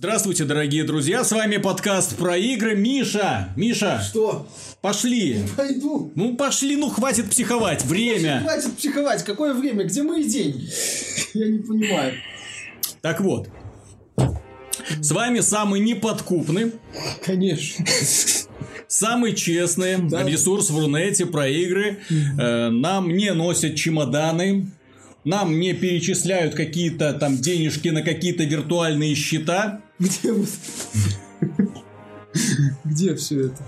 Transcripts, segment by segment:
Здравствуйте, дорогие друзья, с вами подкаст про игры. Миша, Миша, Что? пошли. Пойду. Ну пошли, ну хватит психовать, время. Хватит психовать. Какое время? Где мои деньги? Я не понимаю. Так вот, с вами самый неподкупный, Конечно. самый честный Да. ресурс в Рунете про игры. Э, нам не носят чемоданы, нам не перечисляют какие-то там денежки на какие-то виртуальные счета. Где вот? Где все это?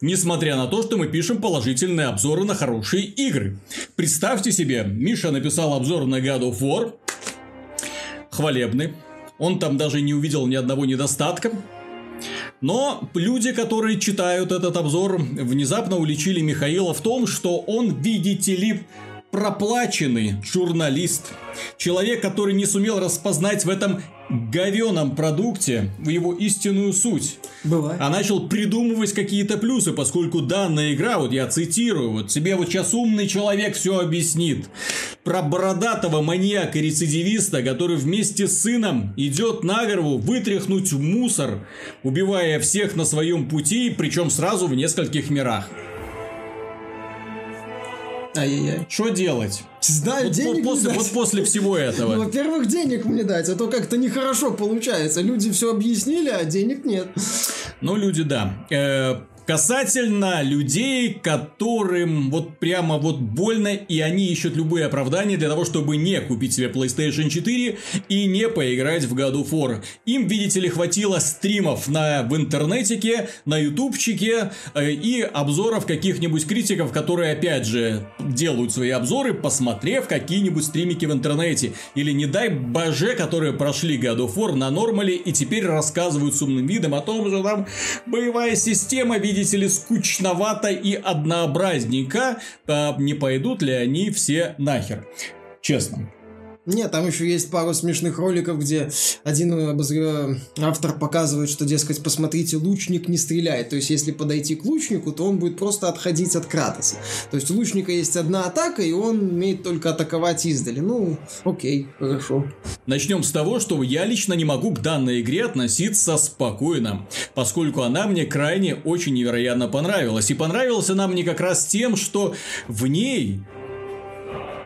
Несмотря на то, что мы пишем положительные обзоры на хорошие игры. Представьте себе, Миша написал обзор на God of War. Хвалебный. Он там даже не увидел ни одного недостатка. Но люди, которые читают этот обзор, внезапно уличили Михаила в том, что он, видите ли, проплаченный журналист. Человек, который не сумел распознать в этом говеном продукте его истинную суть Бывает. а начал придумывать какие-то плюсы, поскольку данная игра, вот я цитирую, вот тебе вот сейчас умный человек все объяснит. Про бородатого маньяка-рецидивиста, который вместе с сыном идет на гору вытряхнуть мусор, убивая всех на своем пути, причем сразу в нескольких мирах. Ай-яй-яй. Что делать? Знаю, Вот, денег вот после, не вот дать. после всего Ну, этого. Во-первых, денег мне дать, а то как-то нехорошо получается. Люди все объяснили, а денег нет. Ну, люди, да. Касательно людей, которым вот прямо вот больно, и они ищут любые оправдания для того, чтобы не купить себе PlayStation 4 и не поиграть в God of War. Им, видите ли, хватило стримов на, в интернетике, на ютубчике э, и обзоров каких-нибудь критиков, которые, опять же, делают свои обзоры, посмотрев какие-нибудь стримики в интернете. Или, не дай боже, которые прошли God of War на нормале и теперь рассказывают с умным видом о том, что там боевая система, видите ли, скучновата и однообразненько. А не пойдут ли они все нахер? Честно. Нет, там еще есть пару смешных роликов, где один обозр- автор показывает, что, дескать, посмотрите, лучник не стреляет. То есть, если подойти к лучнику, то он будет просто отходить от Кратоса. То есть, у лучника есть одна атака, и он умеет только атаковать издали. Ну, окей, хорошо. Начнем с того, что я лично не могу к данной игре относиться спокойно, поскольку она мне крайне очень невероятно понравилась. И понравилась она мне как раз тем, что в ней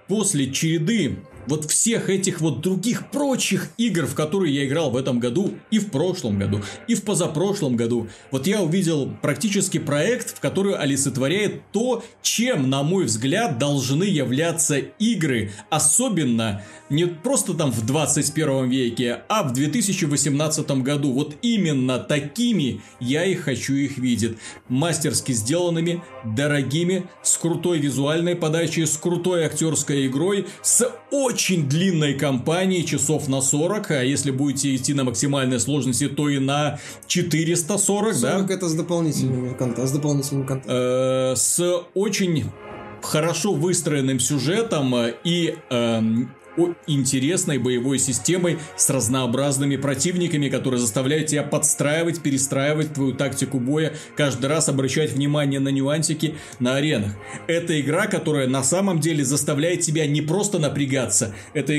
после череды вот всех этих вот других прочих игр, в которые я играл в этом году, и в прошлом году, и в позапрошлом году, вот я увидел практически проект, в который олицетворяет то, чем, на мой взгляд, должны являться игры, особенно не просто там в 21 веке, а в 2018 году. Вот именно такими я и хочу их видеть. Мастерски сделанными, дорогими, с крутой визуальной подачей, с крутой актерской игрой, с очень длинной кампанией часов на 40, а если будете идти на максимальной сложности, то и на 440, да? 40 это с дополнительным контентом. С дополнительным контентом. Э, с очень хорошо выстроенным сюжетом э, и о- интересной боевой системой с разнообразными противниками, которые заставляют тебя подстраивать, перестраивать твою тактику боя, каждый раз обращать внимание на нюансики на аренах. Это игра, которая на самом деле заставляет тебя не просто напрягаться, это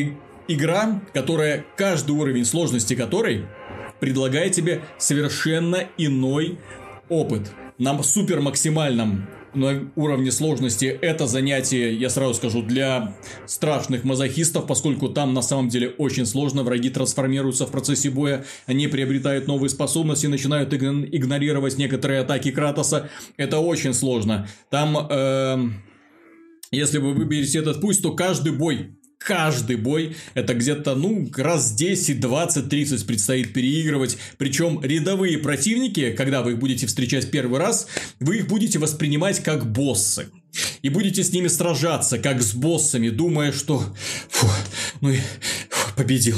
игра, которая каждый уровень сложности которой предлагает тебе совершенно иной опыт. На супер максимальном на уровне сложности это занятие, я сразу скажу, для страшных мазохистов, поскольку там на самом деле очень сложно, враги трансформируются в процессе боя, они приобретают новые способности, начинают игн- игнорировать некоторые атаки Кратоса, это очень сложно. Там, эм, если вы выберете этот путь, то каждый бой Каждый бой это где-то, ну, раз 10, 20, 30 предстоит переигрывать. Причем рядовые противники, когда вы их будете встречать первый раз, вы их будете воспринимать как боссы. И будете с ними сражаться, как с боссами, думая, что фу, ну победил.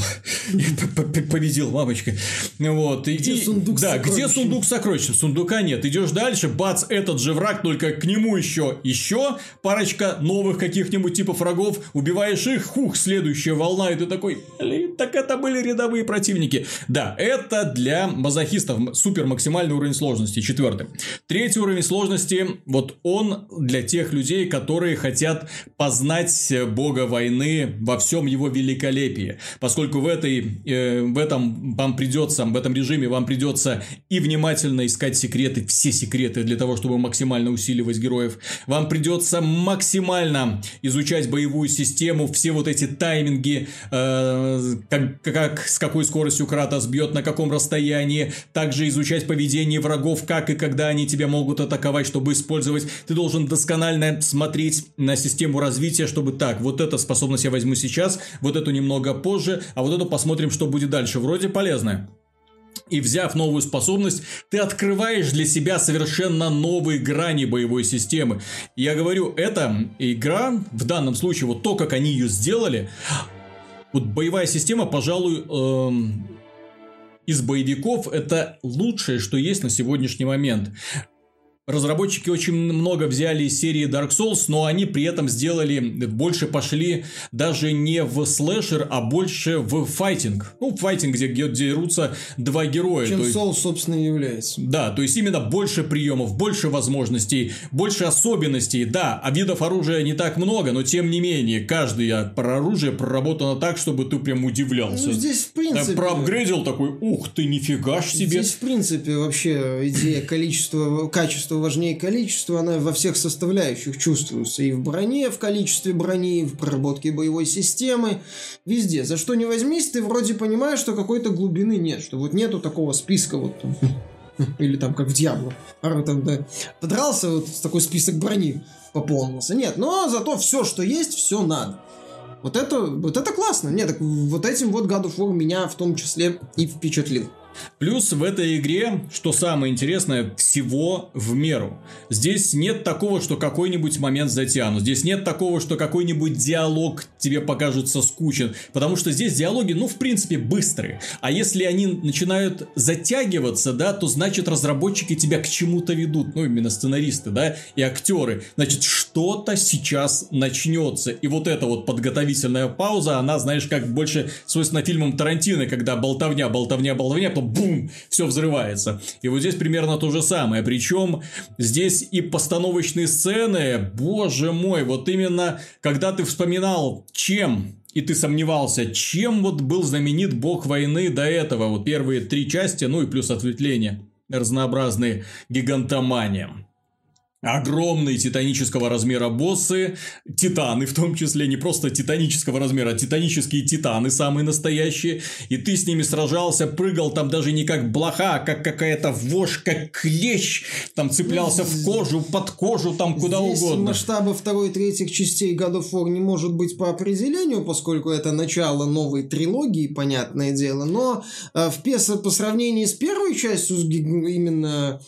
Победил, мамочка. Вот. И, Где и- сундук Да, где сундук с сокровищем? Сундука нет. Идешь дальше, бац, этот же враг, только к нему еще, еще парочка новых каких-нибудь типов врагов. Убиваешь их, хух, следующая волна, и ты такой, блин, так это были рядовые противники. Да, это для мазохистов супер максимальный уровень сложности, четвертый. Третий уровень сложности, вот он для тех людей, которые хотят познать бога войны во всем его великолепии. Поскольку в, этой, э, в этом вам придется, в этом режиме вам придется и внимательно искать секреты, все секреты для того, чтобы максимально усиливать героев. Вам придется максимально изучать боевую систему, все вот эти тайминги, э, как, как, с какой скоростью Кратос бьет, на каком расстоянии, также изучать поведение врагов, как и когда они тебя могут атаковать, чтобы использовать. Ты должен досконально смотреть на систему развития, чтобы так, вот эта способность я возьму сейчас, вот эту немного позже, а вот эту посмотрим, что будет дальше. Вроде полезно. И взяв новую способность, ты открываешь для себя совершенно новые грани боевой системы. Я говорю, эта игра, в данном случае, вот то, как они ее сделали, вот боевая система, пожалуй, эм, из боевиков это лучшее, что есть на сегодняшний момент. Разработчики очень много взяли из серии Dark Souls, но они при этом сделали, больше пошли даже не в слэшер, а больше в файтинг. Ну, файтинг, где, где дерутся два героя. Чем есть, Souls, собственно, и является. Да, то есть именно больше приемов, больше возможностей, больше особенностей. Да, а видов оружия не так много, но тем не менее, каждое про оружие проработано так, чтобы ты прям удивлялся. Ну, здесь, в принципе... Проапгрейдил такой, ух ты, нифига ж себе. Здесь, в принципе, вообще идея количества, качества важнее количества, она во всех составляющих чувствуется. И в броне, в количестве брони, в проработке боевой системы, везде. За что не возьмись, ты вроде понимаешь, что какой-то глубины нет, что вот нету такого списка вот там, или там как в Диабло. А там, да, подрался, вот такой список брони пополнился. Нет, но зато все, что есть, все надо. Вот это, вот это классно. Нет, так вот этим вот God of War меня в том числе и впечатлил. Плюс в этой игре, что самое интересное, всего в меру. Здесь нет такого, что какой-нибудь момент затянут. Здесь нет такого, что какой-нибудь диалог тебе покажется скучен. Потому что здесь диалоги, ну, в принципе, быстрые. А если они начинают затягиваться, да, то значит разработчики тебя к чему-то ведут. Ну, именно сценаристы, да, и актеры. Значит, что-то сейчас начнется. И вот эта вот подготовительная пауза, она, знаешь, как больше свойственно фильмам Тарантино, когда болтовня, болтовня, болтовня, потом бум, все взрывается. И вот здесь примерно то же самое. Причем здесь и постановочные сцены, боже мой, вот именно когда ты вспоминал, чем и ты сомневался, чем вот был знаменит бог войны до этого, вот первые три части, ну и плюс ответвления разнообразные гигантомания. Огромные титанического размера боссы, титаны в том числе, не просто титанического размера, а титанические титаны самые настоящие, и ты с ними сражался, прыгал там даже не как блоха, а как какая-то вошь, как клещ, там цеплялся в кожу, под кожу, там куда Здесь угодно. масштаба второй и третьих частей God of War не может быть по определению, поскольку это начало новой трилогии, понятное дело, но э, в пес по сравнению с первой частью, именно,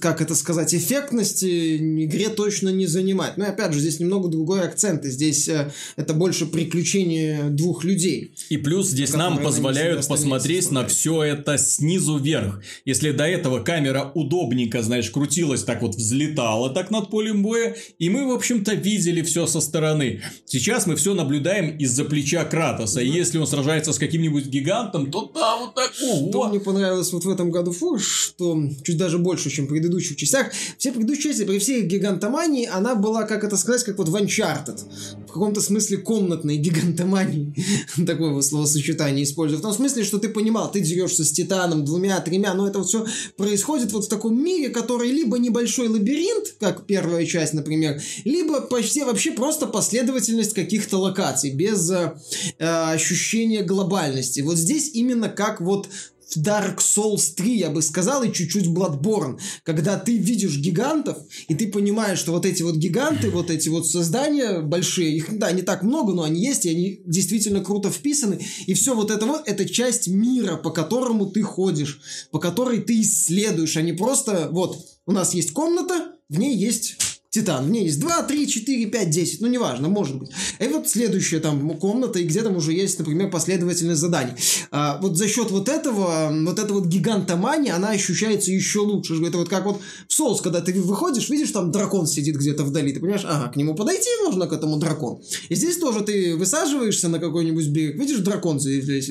как это сказать, эффектность части игре точно не занимать. Но опять же, здесь немного другой акцент. И здесь э, это больше приключение двух людей. И плюс здесь нам позволяют посмотреть на все это снизу вверх. Если до этого камера удобненько, знаешь, крутилась, так вот взлетала так над полем боя, и мы, в общем-то, видели все со стороны. Сейчас мы все наблюдаем из-за плеча Кратоса. И если он сражается с каким-нибудь гигантом, то да, вот так. Что мне понравилось вот в этом году фу, что чуть даже больше, чем в предыдущих частях, все предыдущие части, при всей гигантомании, она была, как это сказать, как вот в Uncharted. В каком-то смысле комнатной гигантомании. Такое вот словосочетание использую. В том смысле, что ты понимал, ты дерешься с Титаном двумя, тремя, но это вот все происходит вот в таком мире, который либо небольшой лабиринт, как первая часть, например, либо почти вообще просто последовательность каких-то локаций, без э, ощущения глобальности. Вот здесь именно как вот Dark Souls 3, я бы сказал, и чуть-чуть Bloodborne, когда ты видишь гигантов, и ты понимаешь, что вот эти вот гиганты, вот эти вот создания большие, их, да, не так много, но они есть, и они действительно круто вписаны, и все вот это вот, это часть мира, по которому ты ходишь, по которой ты исследуешь, а не просто, вот, у нас есть комната, в ней есть Титан. В ней есть 2, 3, 4, 5, 10. Ну, неважно, может быть. И вот следующая там комната, и где там уже есть, например, последовательность заданий. А, вот за счет вот этого, вот этой вот гигантомании, она ощущается еще лучше. Это вот как вот в соус, когда ты выходишь, видишь, там дракон сидит где-то вдали. Ты понимаешь, ага, к нему подойти можно, к этому дракону. И здесь тоже ты высаживаешься на какой-нибудь берег, видишь, дракон здесь,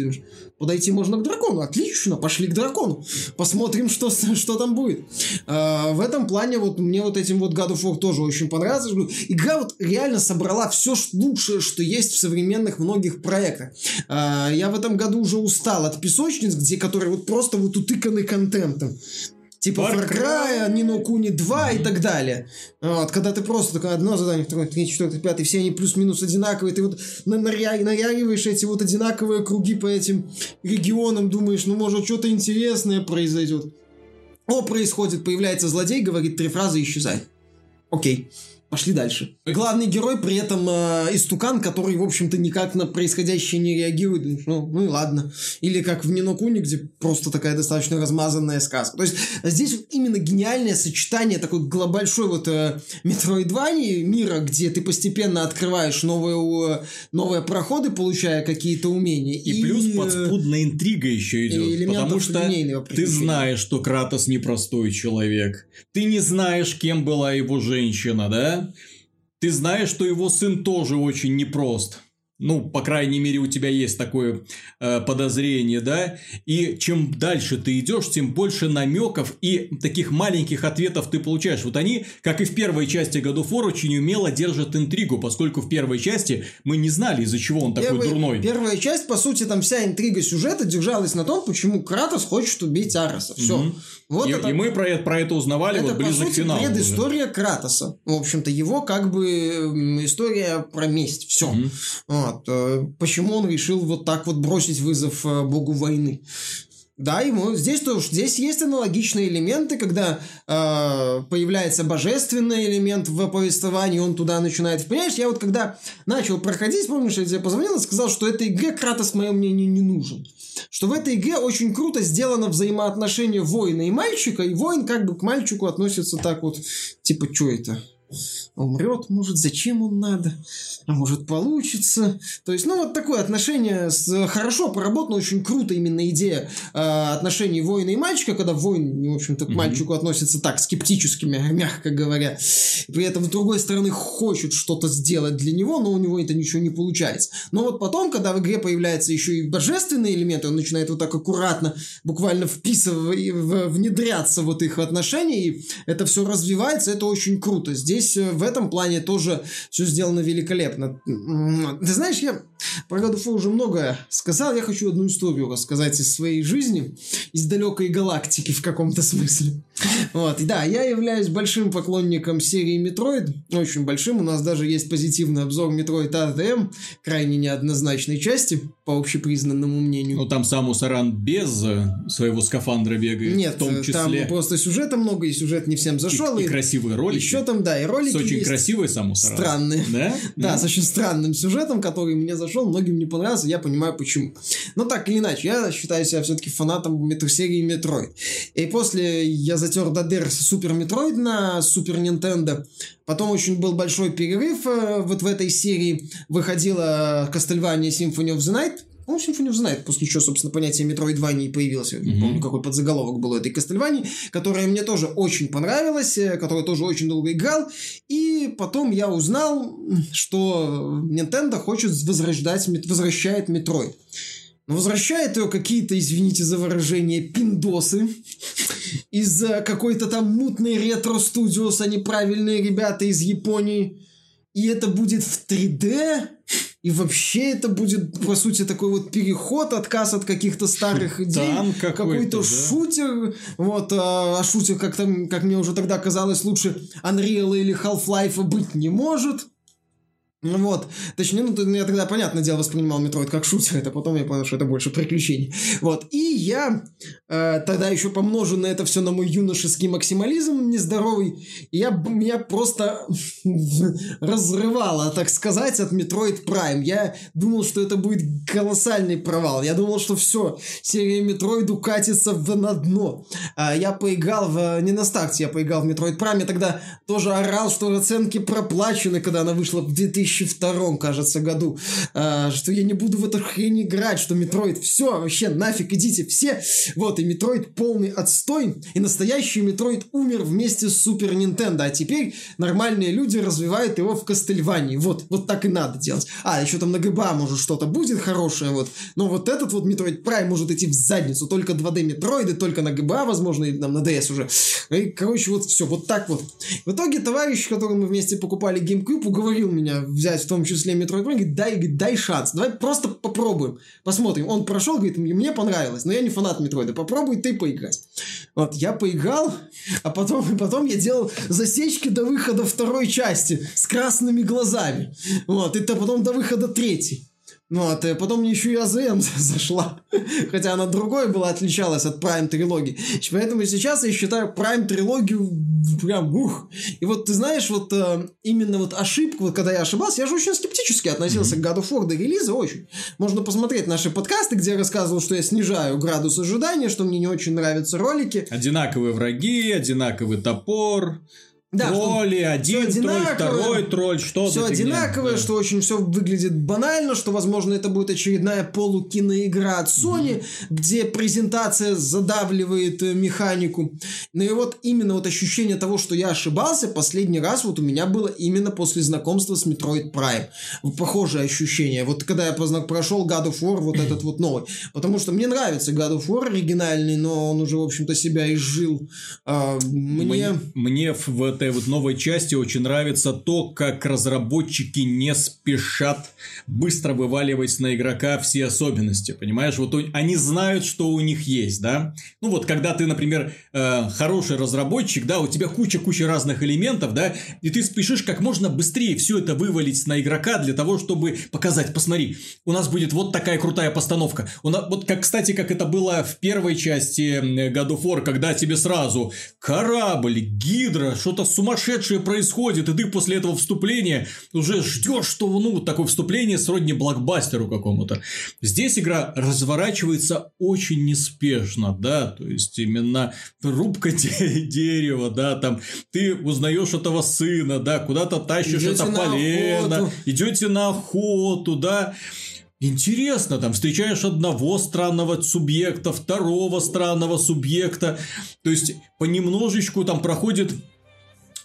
подойти можно к дракону. Отлично, пошли к дракону. Посмотрим, что, что там будет. А, в этом плане вот мне вот этим вот God of War тоже очень понравилось. Игра вот реально собрала все лучшее, что есть в современных многих проектах. А, я в этом году уже устал от песочниц, где которые вот просто вот утыканы контентом типа Far Cry, Nino Kuni 2 и так далее. Вот, когда ты просто такое одно задание, второе, третье, четвертое, пятое, все они плюс-минус одинаковые, ты вот наяриваешь эти вот одинаковые круги по этим регионам, думаешь, ну может что-то интересное произойдет. О, происходит, появляется злодей, говорит три фразы, исчезает. Окей. Пошли дальше. Главный герой при этом э, истукан, который, в общем-то, никак на происходящее не реагирует. Ну, ну и ладно. Или как в Нинокуне, где просто такая достаточно размазанная сказка. То есть здесь именно гениальное сочетание такой большой вот э, метроидвани мира, где ты постепенно открываешь новые, э, новые проходы, получая какие-то умения. И, и плюс подспудная интрига еще идет. Потому что ты знаешь, что Кратос непростой человек. Ты не знаешь, кем была его женщина, да? Ты знаешь, что его сын тоже очень непрост. Ну, по крайней мере, у тебя есть такое э, подозрение, да? И чем дальше ты идешь, тем больше намеков и таких маленьких ответов ты получаешь. Вот они, как и в первой части God of War, очень умело держат интригу, поскольку в первой части мы не знали, из-за чего он такой дурной. Первая часть, по сути, там вся интрига сюжета держалась на том, почему Кратос хочет убить Ареса. Все. Угу. Вот и, это, и мы про это, про это узнавали это, вот ближе по сути, к финалу. Это предыстория Кратоса. В общем-то, его как бы история про месть. Все. Mm-hmm. Вот. Э, почему он решил вот так вот бросить вызов э, богу войны. Да, ему здесь тоже здесь есть аналогичные элементы, когда э, появляется божественный элемент в повествовании, он туда начинает. Понимаешь, я вот когда начал проходить, помнишь, я тебе позвонил и сказал, что этой игре Кратос, мое мнение, не нужен что в этой игре очень круто сделано взаимоотношение воина и мальчика, и воин как бы к мальчику относится так вот, типа, что это? Умрет, может, зачем он надо, а может, получится. То есть, ну, вот такое отношение с, хорошо поработано, очень круто именно идея э, отношений воина и мальчика, когда воин, в общем-то, к mm-hmm. мальчику относится так, скептически, мягко говоря. При этом, с другой стороны, хочет что-то сделать для него, но у него это ничего не получается. Но вот потом, когда в игре появляется еще и божественный элемент, он начинает вот так аккуратно, буквально вписывать, внедряться вот их отношения, и это все развивается, это очень круто. Здесь э, в этом плане тоже все сделано великолепно. Ты знаешь, я про God of War уже многое сказал. Я хочу одну историю рассказать из своей жизни, из далекой галактики в каком-то смысле. Вот, и да, я являюсь большим поклонником серии Metroid, очень большим. У нас даже есть позитивный обзор Metroid ADM, крайне неоднозначной части, по общепризнанному мнению. Ну, там сам Усаран без э, своего скафандра бегает, Нет, в том числе. там просто сюжета много, и сюжет не всем зашел. И, и, и красивые ролики. Еще там, да, и ролики очень есть красивый сам Усаран. Странные. Да? Да, с очень странным сюжетом, который мне зашел, многим не понравился, я понимаю почему. Но так или иначе, я считаю себя все-таки фанатом серии Metroid. И после я затер до дыр Супер Metroid на Супер Nintendo. Потом очень был большой перерыв э, вот в этой серии. Выходила Castlevania Symphony of the Night, ну, Symphony of the Night, после чего, собственно, понятие Metroidvania появилось. Mm-hmm. Не помню, какой подзаголовок был у этой Castlevania, которая мне тоже очень понравилась, э, которую тоже очень долго играл. И потом я узнал, что Nintendo хочет возрождать, возвращает Metroid. Но возвращает ее какие-то, извините за выражение, пиндосы из какой-то там мутной ретро-студиос, они правильные ребята из Японии. И это будет в 3D, и вообще это будет, по сути, такой вот переход, отказ от каких-то старых идей. какой-то, какой-то да? шутер. Вот, а, а шутер, как, там, как мне уже тогда казалось, лучше Unreal или Half-Life быть не может. Вот, точнее, ну, я тогда, понятное дело, воспринимал Метроид как шутер, это потом я понял, что это больше приключений. Вот, и я э, тогда еще помножу на это все на мой юношеский максимализм нездоровый, я, меня просто разрывало, так сказать, от Metroid Prime. Я думал, что это будет колоссальный провал. Я думал, что все, серия Метроид укатится в, на дно. А я поиграл в, не на старте, я поиграл в Metroid Prime, я тогда тоже орал, что оценки проплачены, когда она вышла в 2000 2002, кажется, году, э, что я не буду в эту хрень играть, что Метроид, все, вообще нафиг, идите все. Вот, и Метроид полный отстой, и настоящий Метроид умер вместе с Супер Нинтендо, а теперь нормальные люди развивают его в Кастельвании. Вот, вот так и надо делать. А, еще там на ГБА, может, что-то будет хорошее, вот. Но вот этот вот Metroid Prime может идти в задницу. Только 2D Метроиды, только на ГБА, возможно, или там на DS уже. И, короче, вот все, вот так вот. В итоге товарищ, которым мы вместе покупали GameCube, уговорил меня взять в том числе Metroid говорит, дай, дай шанс, давай просто попробуем, посмотрим. Он прошел, говорит, мне понравилось, но я не фанат Метроида, попробуй ты поиграть. Вот, я поиграл, а потом, потом я делал засечки до выхода второй части с красными глазами. Вот, и то потом до выхода третьей. Ну, а ты, потом мне еще и АЗМ зашла. Хотя она другой была, отличалась от Prime трилогии. Поэтому сейчас я считаю Prime трилогию прям ух. И вот ты знаешь, вот э, именно вот ошибку, вот когда я ошибался, я же очень скептически относился mm-hmm. к God of War до релиза, очень. Можно посмотреть наши подкасты, где я рассказывал, что я снижаю градус ожидания, что мне не очень нравятся ролики. Одинаковые враги, одинаковый топор. Да, тролли, один тролль, второй тролль, что Все одинаковое, да. что очень все выглядит банально, что, возможно, это будет очередная полукиноигра от Sony, mm-hmm. где презентация задавливает э, механику. Но и вот именно вот ощущение того, что я ошибался, последний раз вот у меня было именно после знакомства с Metroid Prime. Похожее ощущение. Вот когда я познак прошел God of War, вот этот вот новый. Потому что мне нравится God of War оригинальный, но он уже, в общем-то, себя изжил. А, мне... Мне, мне в этой вот новой части очень нравится то, как разработчики не спешат быстро вываливать на игрока все особенности, понимаешь? Вот они знают, что у них есть, да? Ну вот, когда ты, например, э, хороший разработчик, да, у тебя куча-куча разных элементов, да, и ты спешишь как можно быстрее все это вывалить на игрока для того, чтобы показать, посмотри, у нас будет вот такая крутая постановка. У нас, вот как, кстати, как это было в первой части God of War, когда тебе сразу корабль, гидра, что-то сумасшедшее происходит, и ты после этого вступления уже ждешь, что ну такое вступление сродни блокбастеру какому-то. Здесь игра разворачивается очень неспешно, да, то есть именно рубка дерева, да, там ты узнаешь этого сына, да, куда-то тащишь идете это полено, идете на охоту, да. Интересно, там встречаешь одного странного субъекта, второго странного субъекта. То есть, понемножечку там проходит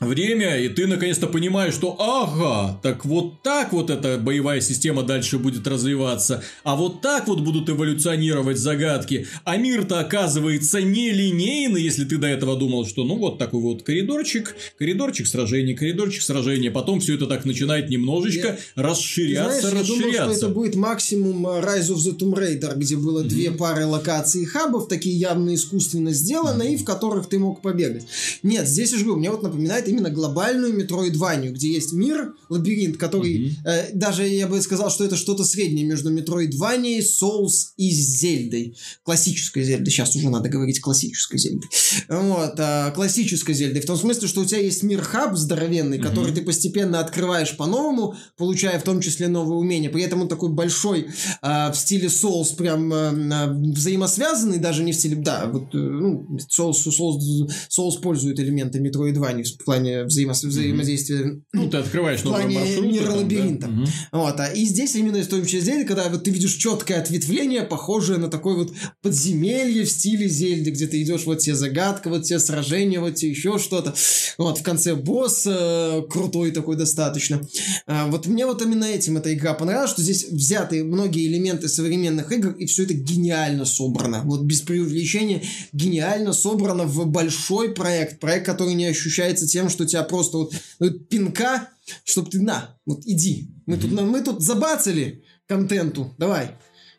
время, и ты наконец-то понимаешь, что ага, так вот так вот эта боевая система дальше будет развиваться, а вот так вот будут эволюционировать загадки, а мир-то оказывается не линейный, если ты до этого думал, что ну вот такой вот коридорчик, коридорчик сражений, коридорчик сражения, потом все это так начинает немножечко я... расширяться, знаешь, расширяться. Я думал, что это будет максимум э, Rise of the Tomb Raider, где было mm-hmm. две пары локаций хабов, такие явно искусственно сделаны, mm-hmm. и в которых ты мог побегать. Нет, здесь я же говорю, мне вот напоминает напоминает именно глобальную метроидванию, где есть мир, лабиринт, который угу. э, даже я бы сказал, что это что-то среднее между метроидванией, Souls и Зельдой. Классической Зельдой. Сейчас уже надо говорить классической Зельдой. Вот, э, классической Зельдой. В том смысле, что у тебя есть мир-хаб здоровенный, угу. который ты постепенно открываешь по-новому, получая в том числе новые умения. При этом он такой большой, э, в стиле Souls, прям э, взаимосвязанный, даже не в стиле... Да, вот, э, ну, Souls, Souls, Souls пользует элементы метроидвании в плане взаимо взаимодействия. Mm-hmm. Ну, ты открываешь новый В плане мира лабиринта. Да? Mm-hmm. Вот, а, и здесь именно том числе Зельды, когда вот ты видишь четкое ответвление, похожее на такое вот подземелье в стиле Зельды, где ты идешь вот те загадка, вот те сражения, вот те еще что-то. Вот, в конце босс э, крутой такой достаточно. А, вот мне вот именно этим эта игра понравилась, что здесь взяты многие элементы современных игр, и все это гениально собрано. Вот без преувеличения гениально собрано в большой проект. Проект, который не ощущается тем, что тебя просто вот, вот пинка, чтобы ты на, вот иди. Мы, тут, мы тут забацали контенту, давай.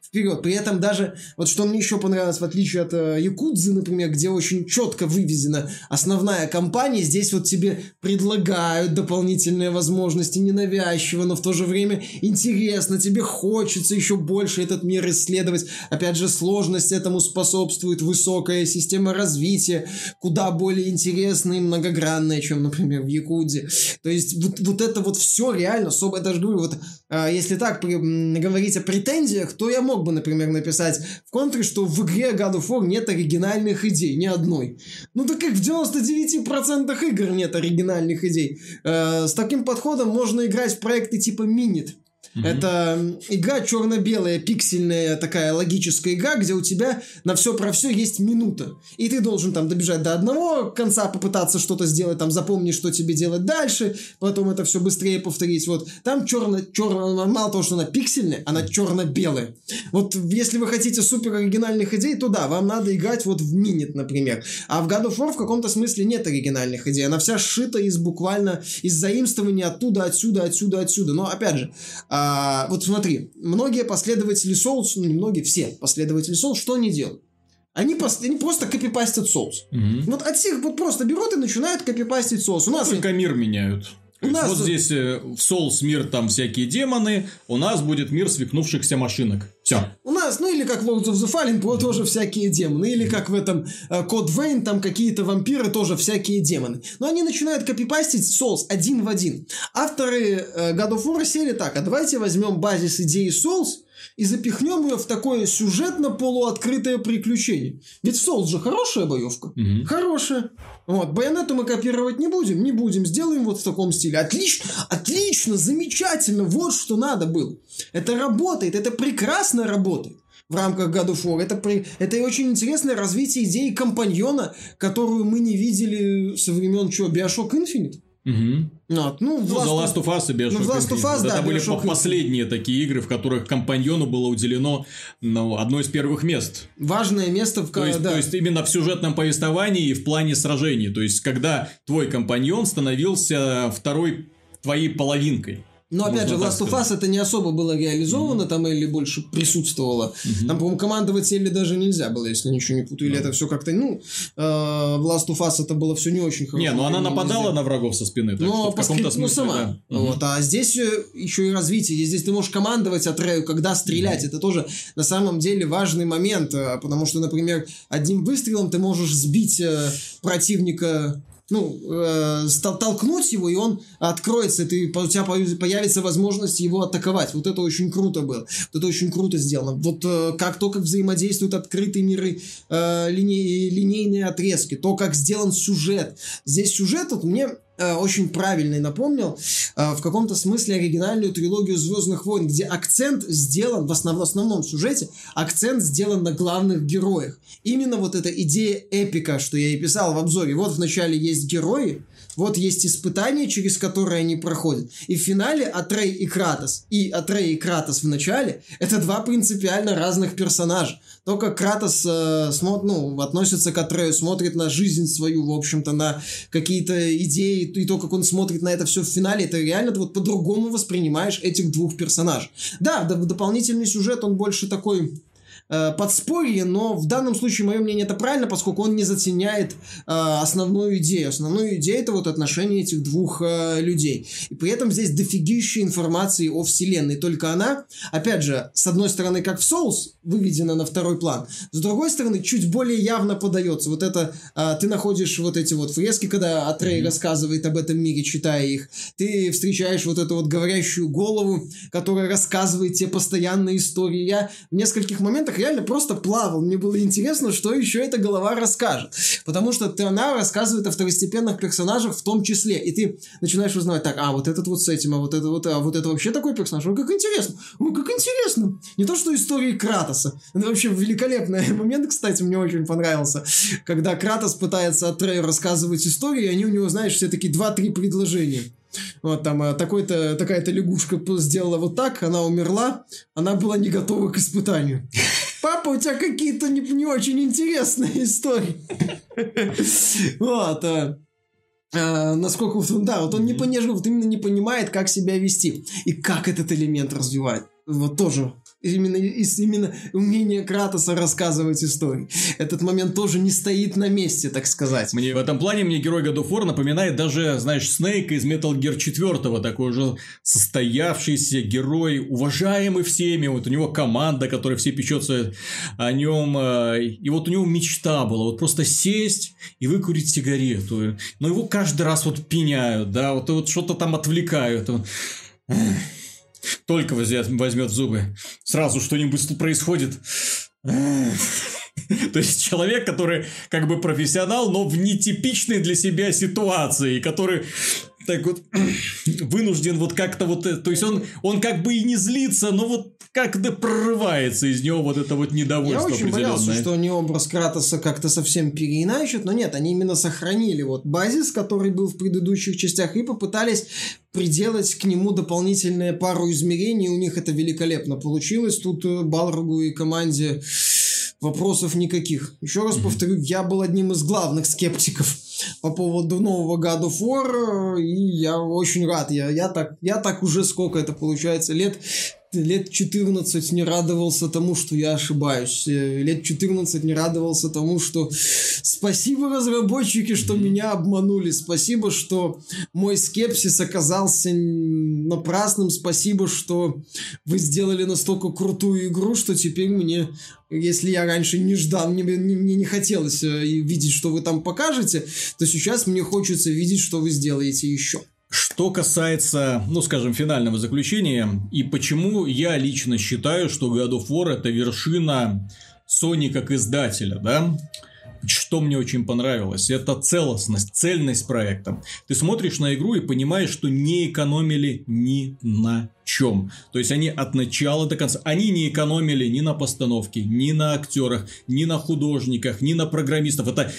Вперед. При этом даже, вот что мне еще понравилось, в отличие от э, Якудзы, например, где очень четко вывезена основная кампания, здесь вот тебе предлагают дополнительные возможности, ненавязчиво, но в то же время интересно, тебе хочется еще больше этот мир исследовать. Опять же, сложность этому способствует высокая система развития, куда более интересная и многогранная, чем, например, в Якудзе. То есть вот, вот это вот все реально, особо, я даже говорю, вот э, если так при, говорить о претензиях, то я мог бы, например, написать в контре, что в игре God of War нет оригинальных идей, ни одной. Ну так как в 99% игр нет оригинальных идей. Э, с таким подходом можно играть в проекты типа Minit. Mm-hmm. Это игра черно-белая, пиксельная такая логическая игра, где у тебя на все про все есть минута. И ты должен там добежать до одного конца, попытаться что-то сделать, там запомнить, что тебе делать дальше, потом это все быстрее повторить. Вот там черно, черно, мало того, что она пиксельная, она черно-белая. Вот если вы хотите супер оригинальных идей, то да, вам надо играть вот в Минит, например. А в God of War в каком-то смысле нет оригинальных идей. Она вся сшита из буквально из заимствований оттуда, отсюда, отсюда, отсюда. Но опять же, а, вот смотри, многие последователи Souls, ну не многие, все последователи Souls, что они делают? Они, пос, они просто копипастят соус. Угу. Вот от всех вот просто берут и начинают копипастить соус. У нас только мир меняют. У нас... Вот здесь э, в Souls мир там всякие демоны, у нас будет мир свихнувшихся машинок. Все. У нас, ну или как в Lords of the Fallen, тоже всякие демоны. Или как в этом э, Code Vein, там какие-то вампиры, тоже всякие демоны. Но они начинают копипастить Souls один в один. Авторы э, God of War сели так, а давайте возьмем базис идеи Souls, и запихнем ее в такое сюжетно-полуоткрытое приключение. Ведь Souls же хорошая боевка. Угу. Хорошая. Вот, байонету мы копировать не будем, не будем, сделаем вот в таком стиле. Отлично, отлично, замечательно, вот что надо было. Это работает, это прекрасно работает в рамках God of War. Это, при... это очень интересное развитие идеи компаньона, которую мы не видели со времен чего, Bioshock Infinite. Угу. Вот. Ну, ну, The Last of Us и Bioshock ну, Last of Us, да, Это были Bioshock последние такие игры, в которых компаньону было уделено ну, одно из первых мест. Важное место в то есть, да. то есть, именно в сюжетном повествовании и в плане сражений. То есть, когда твой компаньон становился второй твоей половинкой. Но опять же, Last of Us это не особо было реализовано, mm-hmm. там или больше присутствовало. Mm-hmm. Там, по-моему, командовать Элли даже нельзя было, если ничего не путаю. Или mm-hmm. это все как-то, ну, э, в Last of Us это было все не очень хорошо. Не, ну она нападала на врагов со спины, так но, что в каком-то ну, смысле, ну, сама. Да. Вот, а здесь э, еще и развитие. Здесь ты можешь командовать Атрею, когда стрелять. Mm-hmm. Это тоже на самом деле важный момент, э, потому что, например, одним выстрелом ты можешь сбить э, противника ну, э, толкнуть его, и он откроется, и ты, у тебя появится возможность его атаковать. Вот это очень круто было. Вот это очень круто сделано. Вот э, как то, как взаимодействуют открытые миры, э, линей, линейные отрезки, то, как сделан сюжет. Здесь сюжет, вот мне очень правильный напомнил э, в каком-то смысле оригинальную трилогию Звездных войн, где акцент сделан в, основ, в основном сюжете, акцент сделан на главных героях. Именно вот эта идея эпика, что я и писал в обзоре. Вот вначале есть герои, вот есть испытания, через которые они проходят. И в финале Атрей и Кратос. И Атрей и Кратос в начале – это два принципиально разных персонажа. То, как Кратос э, смотр, ну, относится к Атрею, смотрит на жизнь свою, в общем-то, на какие-то идеи, и то, как он смотрит на это все в финале, это реально ты вот по-другому воспринимаешь этих двух персонажей. Да, дополнительный сюжет, он больше такой э, подспорье, но в данном случае мое мнение это правильно, поскольку он не затеняет э, основную идею. Основную идею это вот отношения этих двух э, людей. И при этом здесь дофигища информации о вселенной. Только она, опять же, с одной стороны, как в Souls, выведена на второй план. С другой стороны, чуть более явно подается. Вот это, э, ты находишь вот эти вот фрески, когда Атрей mm-hmm. рассказывает об этом мире, читая их. Ты встречаешь вот эту вот говорящую голову, которая рассказывает тебе постоянные истории. Я в нескольких моментах реально просто плавал. Мне было интересно, что еще эта голова расскажет. Потому что она рассказывает о второстепенных персонажах в том числе. И ты начинаешь узнавать, так, а вот этот вот с этим, а вот это вот, а вот это вообще такой персонаж. Ой, как интересно. Ой, как интересно. Не то, что истории Кратоса. Это вообще великолепный момент, кстати, мне очень понравился. Когда Кратос пытается от Трея рассказывать истории, и они у него, знаешь, все такие два-три предложения. Вот там а, такой-то, такая-то лягушка сделала вот так, она умерла, она была не готова к испытанию. Папа, у тебя какие-то не, не очень интересные истории. Вот. А, насколько вот, да, вот он не понимает, вот именно не понимает, как себя вести и как этот элемент развивать. Вот тоже именно именно умения Кратоса рассказывать истории. Этот момент тоже не стоит на месте, так сказать. Мне в этом плане мне герой God of War напоминает даже, знаешь, Снейка из Metal Gear 4, такой уже состоявшийся герой, уважаемый всеми, вот у него команда, которая все печется о нем, э, и вот у него мечта была, вот просто сесть и выкурить сигарету, но его каждый раз вот пеняют, да, вот, вот что-то там отвлекают, только возьмет, возьмет зубы, сразу что-нибудь происходит. То есть человек, который как бы профессионал, но в нетипичной для себя ситуации, который так вот вынужден вот как-то вот, то есть он, он как бы и не злится, но вот как-то прорывается из него вот это вот недовольство Я очень боялся, что они образ Кратоса как-то совсем переиначат, но нет, они именно сохранили вот базис, который был в предыдущих частях, и попытались приделать к нему дополнительные пару измерений, у них это великолепно получилось, тут э, Балрогу и команде вопросов никаких. Еще раз повторю, я был одним из главных скептиков по поводу нового God of War, и я очень рад. Я, я, так, я так уже сколько это получается, лет лет 14 не радовался тому, что я ошибаюсь. Э, лет 14 не радовался тому, что спасибо разработчики, что меня обманули. Спасибо, что мой скепсис оказался напрасным. Спасибо, что вы сделали настолько крутую игру, что теперь мне, если я раньше не ждал, мне, мне, не хотелось э, видеть, что вы там покажете, то сейчас мне хочется видеть, что вы сделаете еще. Что касается, ну, скажем, финального заключения, и почему я лично считаю, что God of War это вершина Sony как издателя, да? Что мне очень понравилось, это целостность, цельность проекта. Ты смотришь на игру и понимаешь, что не экономили ни на чем. То есть они от начала до конца, они не экономили ни на постановке, ни на актерах, ни на художниках, ни на программистов. Это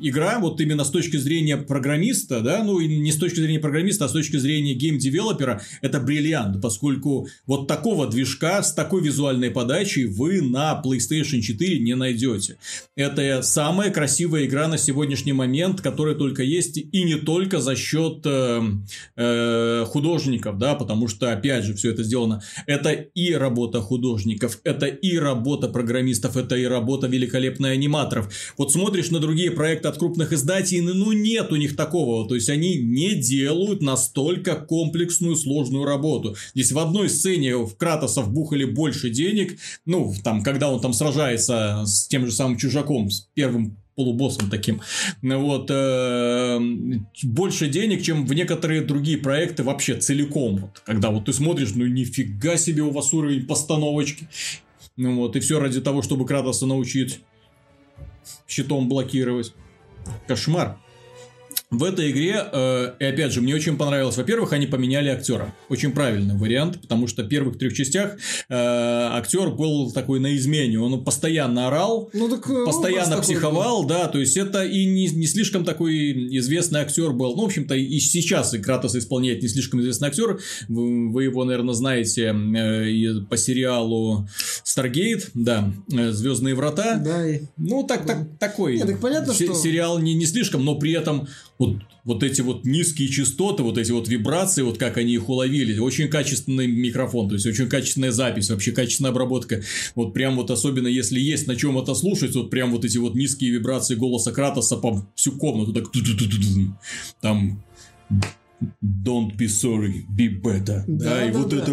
игра вот именно с точки зрения программиста, да, ну и не с точки зрения программиста, а с точки зрения гейм-девелопера, это бриллиант, поскольку вот такого движка с такой визуальной подачей вы на PlayStation 4 не найдете. Это самая красивая игра на сегодняшний момент, которая только есть, и не только за счет э, э, художников, да, потому что, опять же, все это сделано. Это и работа художников, это и работа программистов, это и работа великолепных аниматоров. Вот смотришь на другие проекты, проект от крупных издателей, ну нет у них такого. То есть они не делают настолько комплексную, сложную работу. Здесь в одной сцене в Кратоса вбухали больше денег. Ну, там, когда он там сражается с тем же самым чужаком, с первым полубоссом таким. Вот, э, больше денег, чем в некоторые другие проекты вообще целиком. Вот, когда вот ты смотришь, ну нифига себе у вас уровень постановочки. Ну вот, и все ради того, чтобы Кратоса научить щитом блокировать. Кошмар. В этой игре, э, и опять же, мне очень понравилось, во-первых, они поменяли актера. Очень правильный вариант, потому что в первых трех частях э, актер был такой на измене. Он постоянно орал, ну, так, э, постоянно психовал, такой, да, то есть это и не, не слишком такой известный актер был. Ну, в общем-то, и сейчас и Кратос исполняет не слишком известный актер. Вы, вы его, наверное, знаете э, по сериалу Старгейт, да, э, Звездные врата. Да. Ну, так, так, такой. Нет, так понятно, что... Сериал не, не слишком, но при этом вот, вот эти вот низкие частоты, вот эти вот вибрации, вот как они их уловили, очень качественный микрофон, то есть очень качественная запись, вообще качественная обработка. Вот прям вот особенно если есть на чем это слушать, вот прям вот эти вот низкие вибрации голоса Кратоса по всю комнату, так там Don't be sorry, be better. Да, да и да, вот да. это...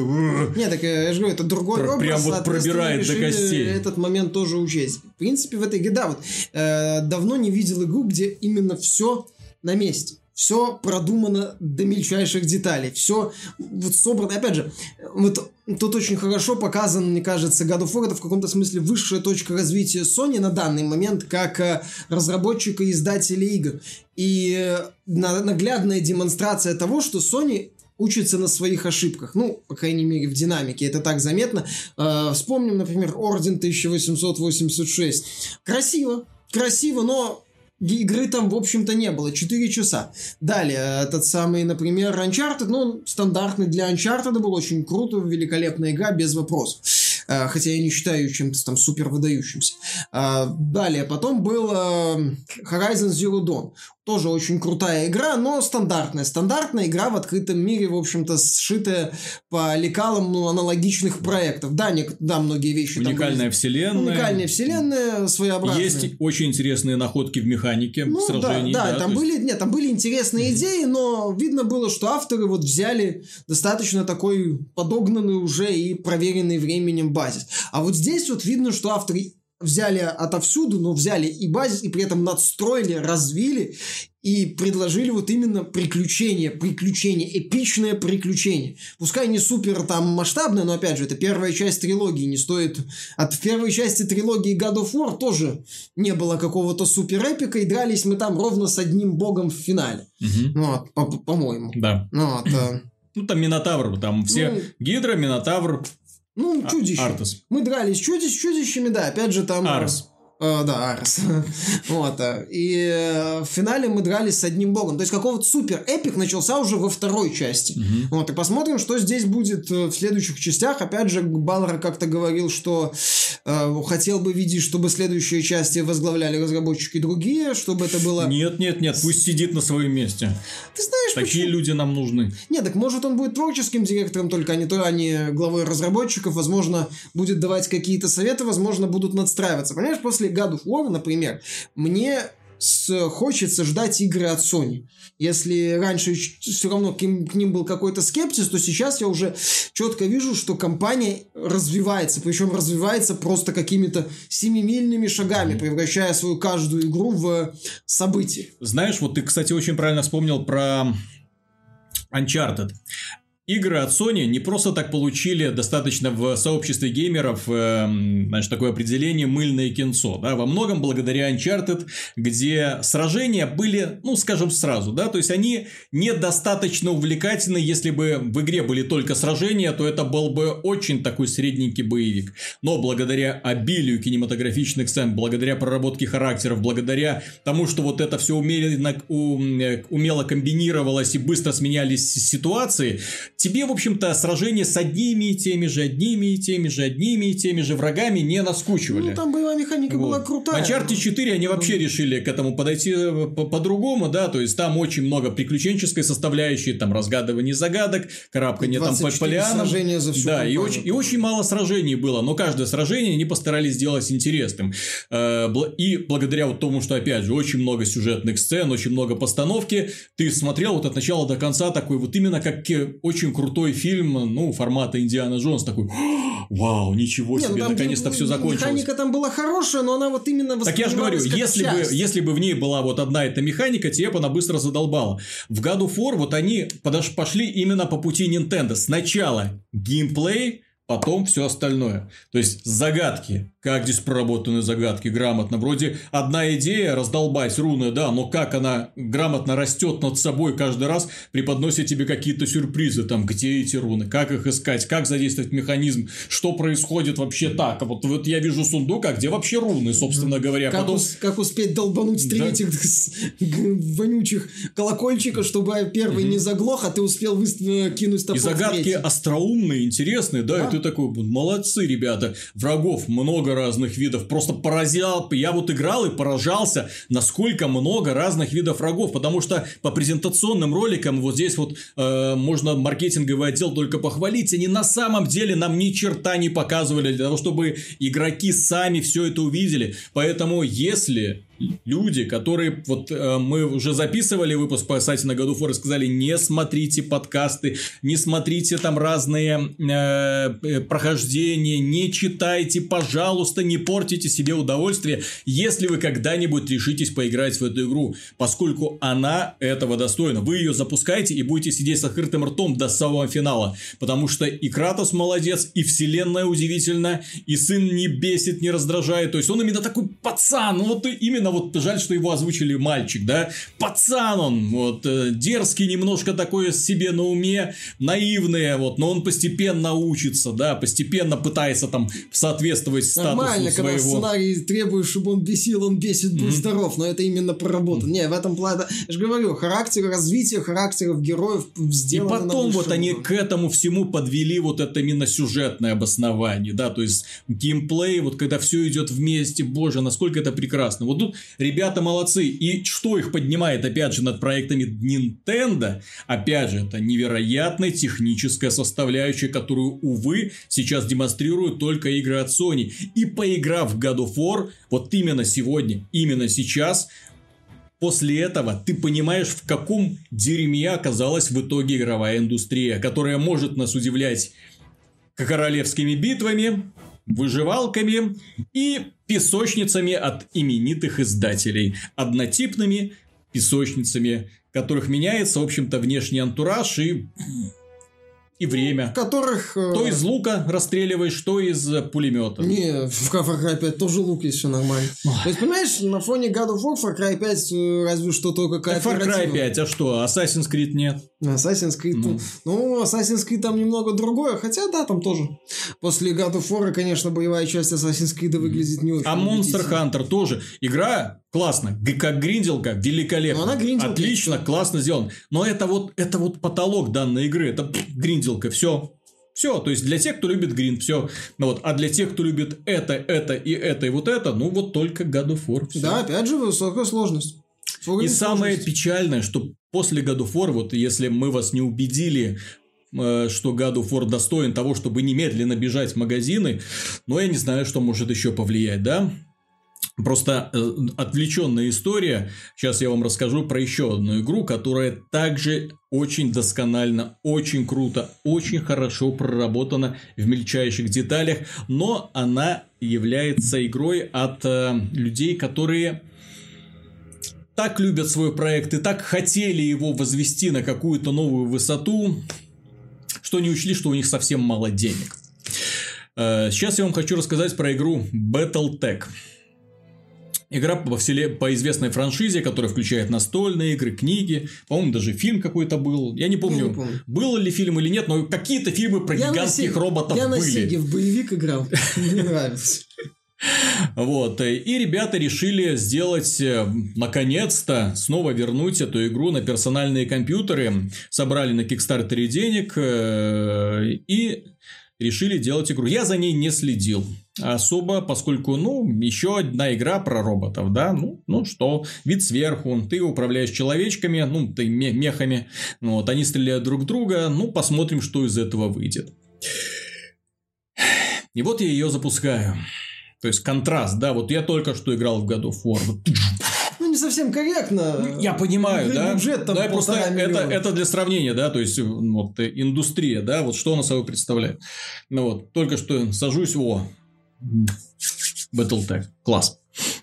Нет, так я же говорю, это другой Про, образ. Прям вот пробирает до костей. этот момент тоже учесть. В принципе, в этой игре, да, вот э, давно не видел игру, где именно все на месте. Все продумано до мельчайших деталей. Все вот собрано. Опять же, вот тут очень хорошо показан, мне кажется, God of War это в каком-то смысле высшая точка развития Sony на данный момент, как э, разработчика и издателя игр. И э, наглядная демонстрация того, что Sony учится на своих ошибках. Ну, по крайней мере, в динамике это так заметно. Э, вспомним, например, Орден 1886. Красиво, красиво, но игры там, в общем-то, не было. 4 часа. Далее, этот самый, например, Uncharted, ну, стандартный для Uncharted был очень круто, великолепная игра, без вопросов. Э, хотя я не считаю чем-то там супер выдающимся. Э, далее, потом был э, Horizon Zero Dawn. Тоже очень крутая игра, но стандартная. Стандартная игра в открытом мире, в общем-то, сшитая по лекалам ну, аналогичных проектов. Да, не, да, многие вещи Уникальная там вселенная. Уникальная вселенная, своеобразная. Есть очень интересные находки в механике ну, сражений. Да, да, да там были, есть... нет, там были интересные идеи, но видно было, что авторы вот взяли достаточно такой подогнанный уже и проверенный временем базис. А вот здесь вот видно, что авторы взяли отовсюду, но взяли и базис, и при этом надстроили, развили и предложили вот именно приключение, приключение, эпичное приключение. Пускай не супер там масштабное, но опять же, это первая часть трилогии, не стоит... От первой части трилогии God of War тоже не было какого-то супер эпика, и дрались мы там ровно с одним богом в финале. Угу. Вот, по- по-моему. Да. Ну, вот, э... ну, там Минотавр, там все ну, Гидра, Минотавр, ну, а, чудище. Артес. Мы дрались чудищ, чудищами, да, опять же там... Арс. Э, да, Арс. вот. Э, и э, в финале мы дрались с одним богом. То есть какого-то супер эпик начался уже во второй части. Угу. Вот. И посмотрим, что здесь будет в следующих частях. Опять же, Баллар как-то говорил, что э, хотел бы видеть, чтобы следующие части возглавляли разработчики другие, чтобы это было... Нет, нет, нет, пусть сидит на своем месте. Ты знаешь, Такие почему? люди нам нужны. Нет, так может он будет творческим директором, только а не, то, а не главой разработчиков. Возможно, будет давать какие-то советы, возможно, будут надстраиваться. Понимаешь, после God of War, например, мне с, хочется ждать игры от Sony. Если раньше все равно к к ним был какой-то скепсис, то сейчас я уже четко вижу, что компания развивается, причем развивается просто какими-то семимильными шагами, превращая свою каждую игру в событие. Знаешь, вот ты, кстати, очень правильно вспомнил про Uncharted. Игры от Sony не просто так получили достаточно в сообществе геймеров, э, значит, такое определение «мыльное кинцо». Да? Во многом благодаря Uncharted, где сражения были, ну, скажем, сразу. Да? То есть, они недостаточно увлекательны. Если бы в игре были только сражения, то это был бы очень такой средненький боевик. Но благодаря обилию кинематографичных сцен, благодаря проработке характеров, благодаря тому, что вот это все умело, умело комбинировалось и быстро сменялись ситуации, тебе, в общем-то, сражения с одними и теми же, одними и теми же, одними и теми же врагами не наскучивали. Ну, там боевая механика вот. была крутая. Uncharted 4 они вообще ну. решили к этому подойти э, по-другому, да, то есть там очень много приключенческой составляющей, там разгадывание загадок, карабкание там по полянам. сражения за всю Да, и очень, и очень мало сражений было, но каждое сражение они постарались сделать интересным. Э, и благодаря вот тому, что, опять же, очень много сюжетных сцен, очень много постановки, ты смотрел вот от начала до конца такой вот именно как очень очень крутой фильм, ну, формата Индиана Джонс, такой, вау, ничего себе, ну, наконец-то все закончилось. Механика там была хорошая, но она вот именно Так я же говорю, если бы, если бы в ней была вот одна эта механика, тебе бы она быстро задолбала. В God of War вот они пошли именно по пути Nintendo. Сначала геймплей, потом все остальное. То есть загадки, как здесь проработаны загадки грамотно. Вроде одна идея раздолбать руны, да, но как она грамотно растет над собой каждый раз, преподносит тебе какие-то сюрпризы, там, где эти руны, как их искать, как задействовать механизм, что происходит вообще так. Вот, вот я вижу сундук, а где вообще руны, собственно говоря. Как, Потом... ус- как успеть долбануть три да. этих вонючих колокольчика, чтобы первый не заглох, а ты успел вы... кинуть топор И загадки остроумные, интересные, да, да, и ты такой, молодцы, ребята, врагов много разных видов. Просто поразил, я вот играл и поражался, насколько много разных видов врагов, потому что по презентационным роликам вот здесь вот э, можно маркетинговый отдел только похвалить, они на самом деле нам ни черта не показывали для того, чтобы игроки сами все это увидели. Поэтому если люди, которые вот э, мы уже записывали выпуск по сайте на году фор и сказали, не смотрите подкасты, не смотрите там разные э, э, прохождения, не читайте, пожалуйста, не портите себе удовольствие, если вы когда-нибудь решитесь поиграть в эту игру, поскольку она этого достойна. Вы ее запускаете и будете сидеть с открытым ртом до самого финала, потому что и Кратос молодец, и вселенная удивительна, и сын не бесит, не раздражает, то есть он именно такой пацан, ну вот именно именно вот жаль, что его озвучили мальчик, да, пацан он, вот, э, дерзкий немножко такой себе на уме, наивный, вот, но он постепенно учится, да, постепенно пытается там соответствовать статусу Нормально, своего. когда сценарий требует, чтобы он бесил, он бесит, будь mm-hmm. здоров, но это именно проработано. Mm-hmm. Не, в этом плане, я же говорю, характер, развитие характеров героев сделано И потом вот они к этому всему подвели вот это именно сюжетное обоснование, да, то есть геймплей, вот когда все идет вместе, боже, насколько это прекрасно. Вот тут ребята молодцы. И что их поднимает, опять же, над проектами Nintendo, опять же, это невероятная техническая составляющая, которую, увы, сейчас демонстрируют только игры от Sony. И поиграв в God of War, вот именно сегодня, именно сейчас, После этого ты понимаешь, в каком дерьме оказалась в итоге игровая индустрия, которая может нас удивлять королевскими битвами, выживалками и песочницами от именитых издателей. Однотипными песочницами, которых меняется, в общем-то, внешний антураж и и время. Которых... Э... То из лука расстреливаешь, то из пулемета. Не, в Far Cry 5 тоже лук есть, все нормально. То есть, понимаешь, на фоне God of War Far Cry 5 э, разве что только какая-то Far Cry 5, а что, Assassin's Creed нет? Assassin's Creed, ну. ну, Assassin's Creed там немного другое, хотя да, там тоже. После God of War, конечно, боевая часть Assassin's Creed выглядит не очень. А Monster Hunter тоже. Игра классно, как гринделка, великолепно. она гринделка. Отлично, классно сделан. Но это вот, это вот потолок данной игры, это гринделка, все. Все, то есть для тех, кто любит гринд, все. Ну вот, а для тех, кто любит это, это и это и вот это, ну вот только God of War. Все. Да, опять же, высокая сложность. Высокая и сложность. самое печальное, что после God of War, вот если мы вас не убедили э, что God of War достоин того, чтобы немедленно бежать в магазины, но я не знаю, что может еще повлиять, да? Просто э, отвлеченная история. Сейчас я вам расскажу про еще одну игру, которая также очень досконально, очень круто, очень хорошо проработана в мельчайших деталях, но она является игрой от э, людей, которые так любят свой проект и так хотели его возвести на какую-то новую высоту, что не учли, что у них совсем мало денег. Э, сейчас я вам хочу рассказать про игру Battletech. Игра по, вселе... по известной франшизе, которая включает настольные игры, книги. По-моему, даже фильм какой-то был. Я не помню, я не помню. был ли фильм или нет, но какие-то фильмы про я гигантских Сеге... роботов я были. Я на Сеге в боевик играл. Мне нравится. Вот, и ребята решили сделать, э, наконец-то, снова вернуть эту игру на персональные компьютеры. Собрали на Кикстартере денег э, и решили делать игру. Я за ней не следил особо, поскольку, ну, еще одна игра про роботов, да, ну, ну что, вид сверху, ты управляешь человечками, ну, ты мехами, вот, они стреляют друг друга, ну, посмотрим, что из этого выйдет. И вот я ее запускаю. То есть контраст, да, вот я только что играл в God of War. Ну, не совсем корректно. Я понимаю, да. Бюджет там да, просто это, это для сравнения, да, то есть вот индустрия, да, вот что она собой представляет. Ну вот, только что сажусь, о, Battletech. Класс.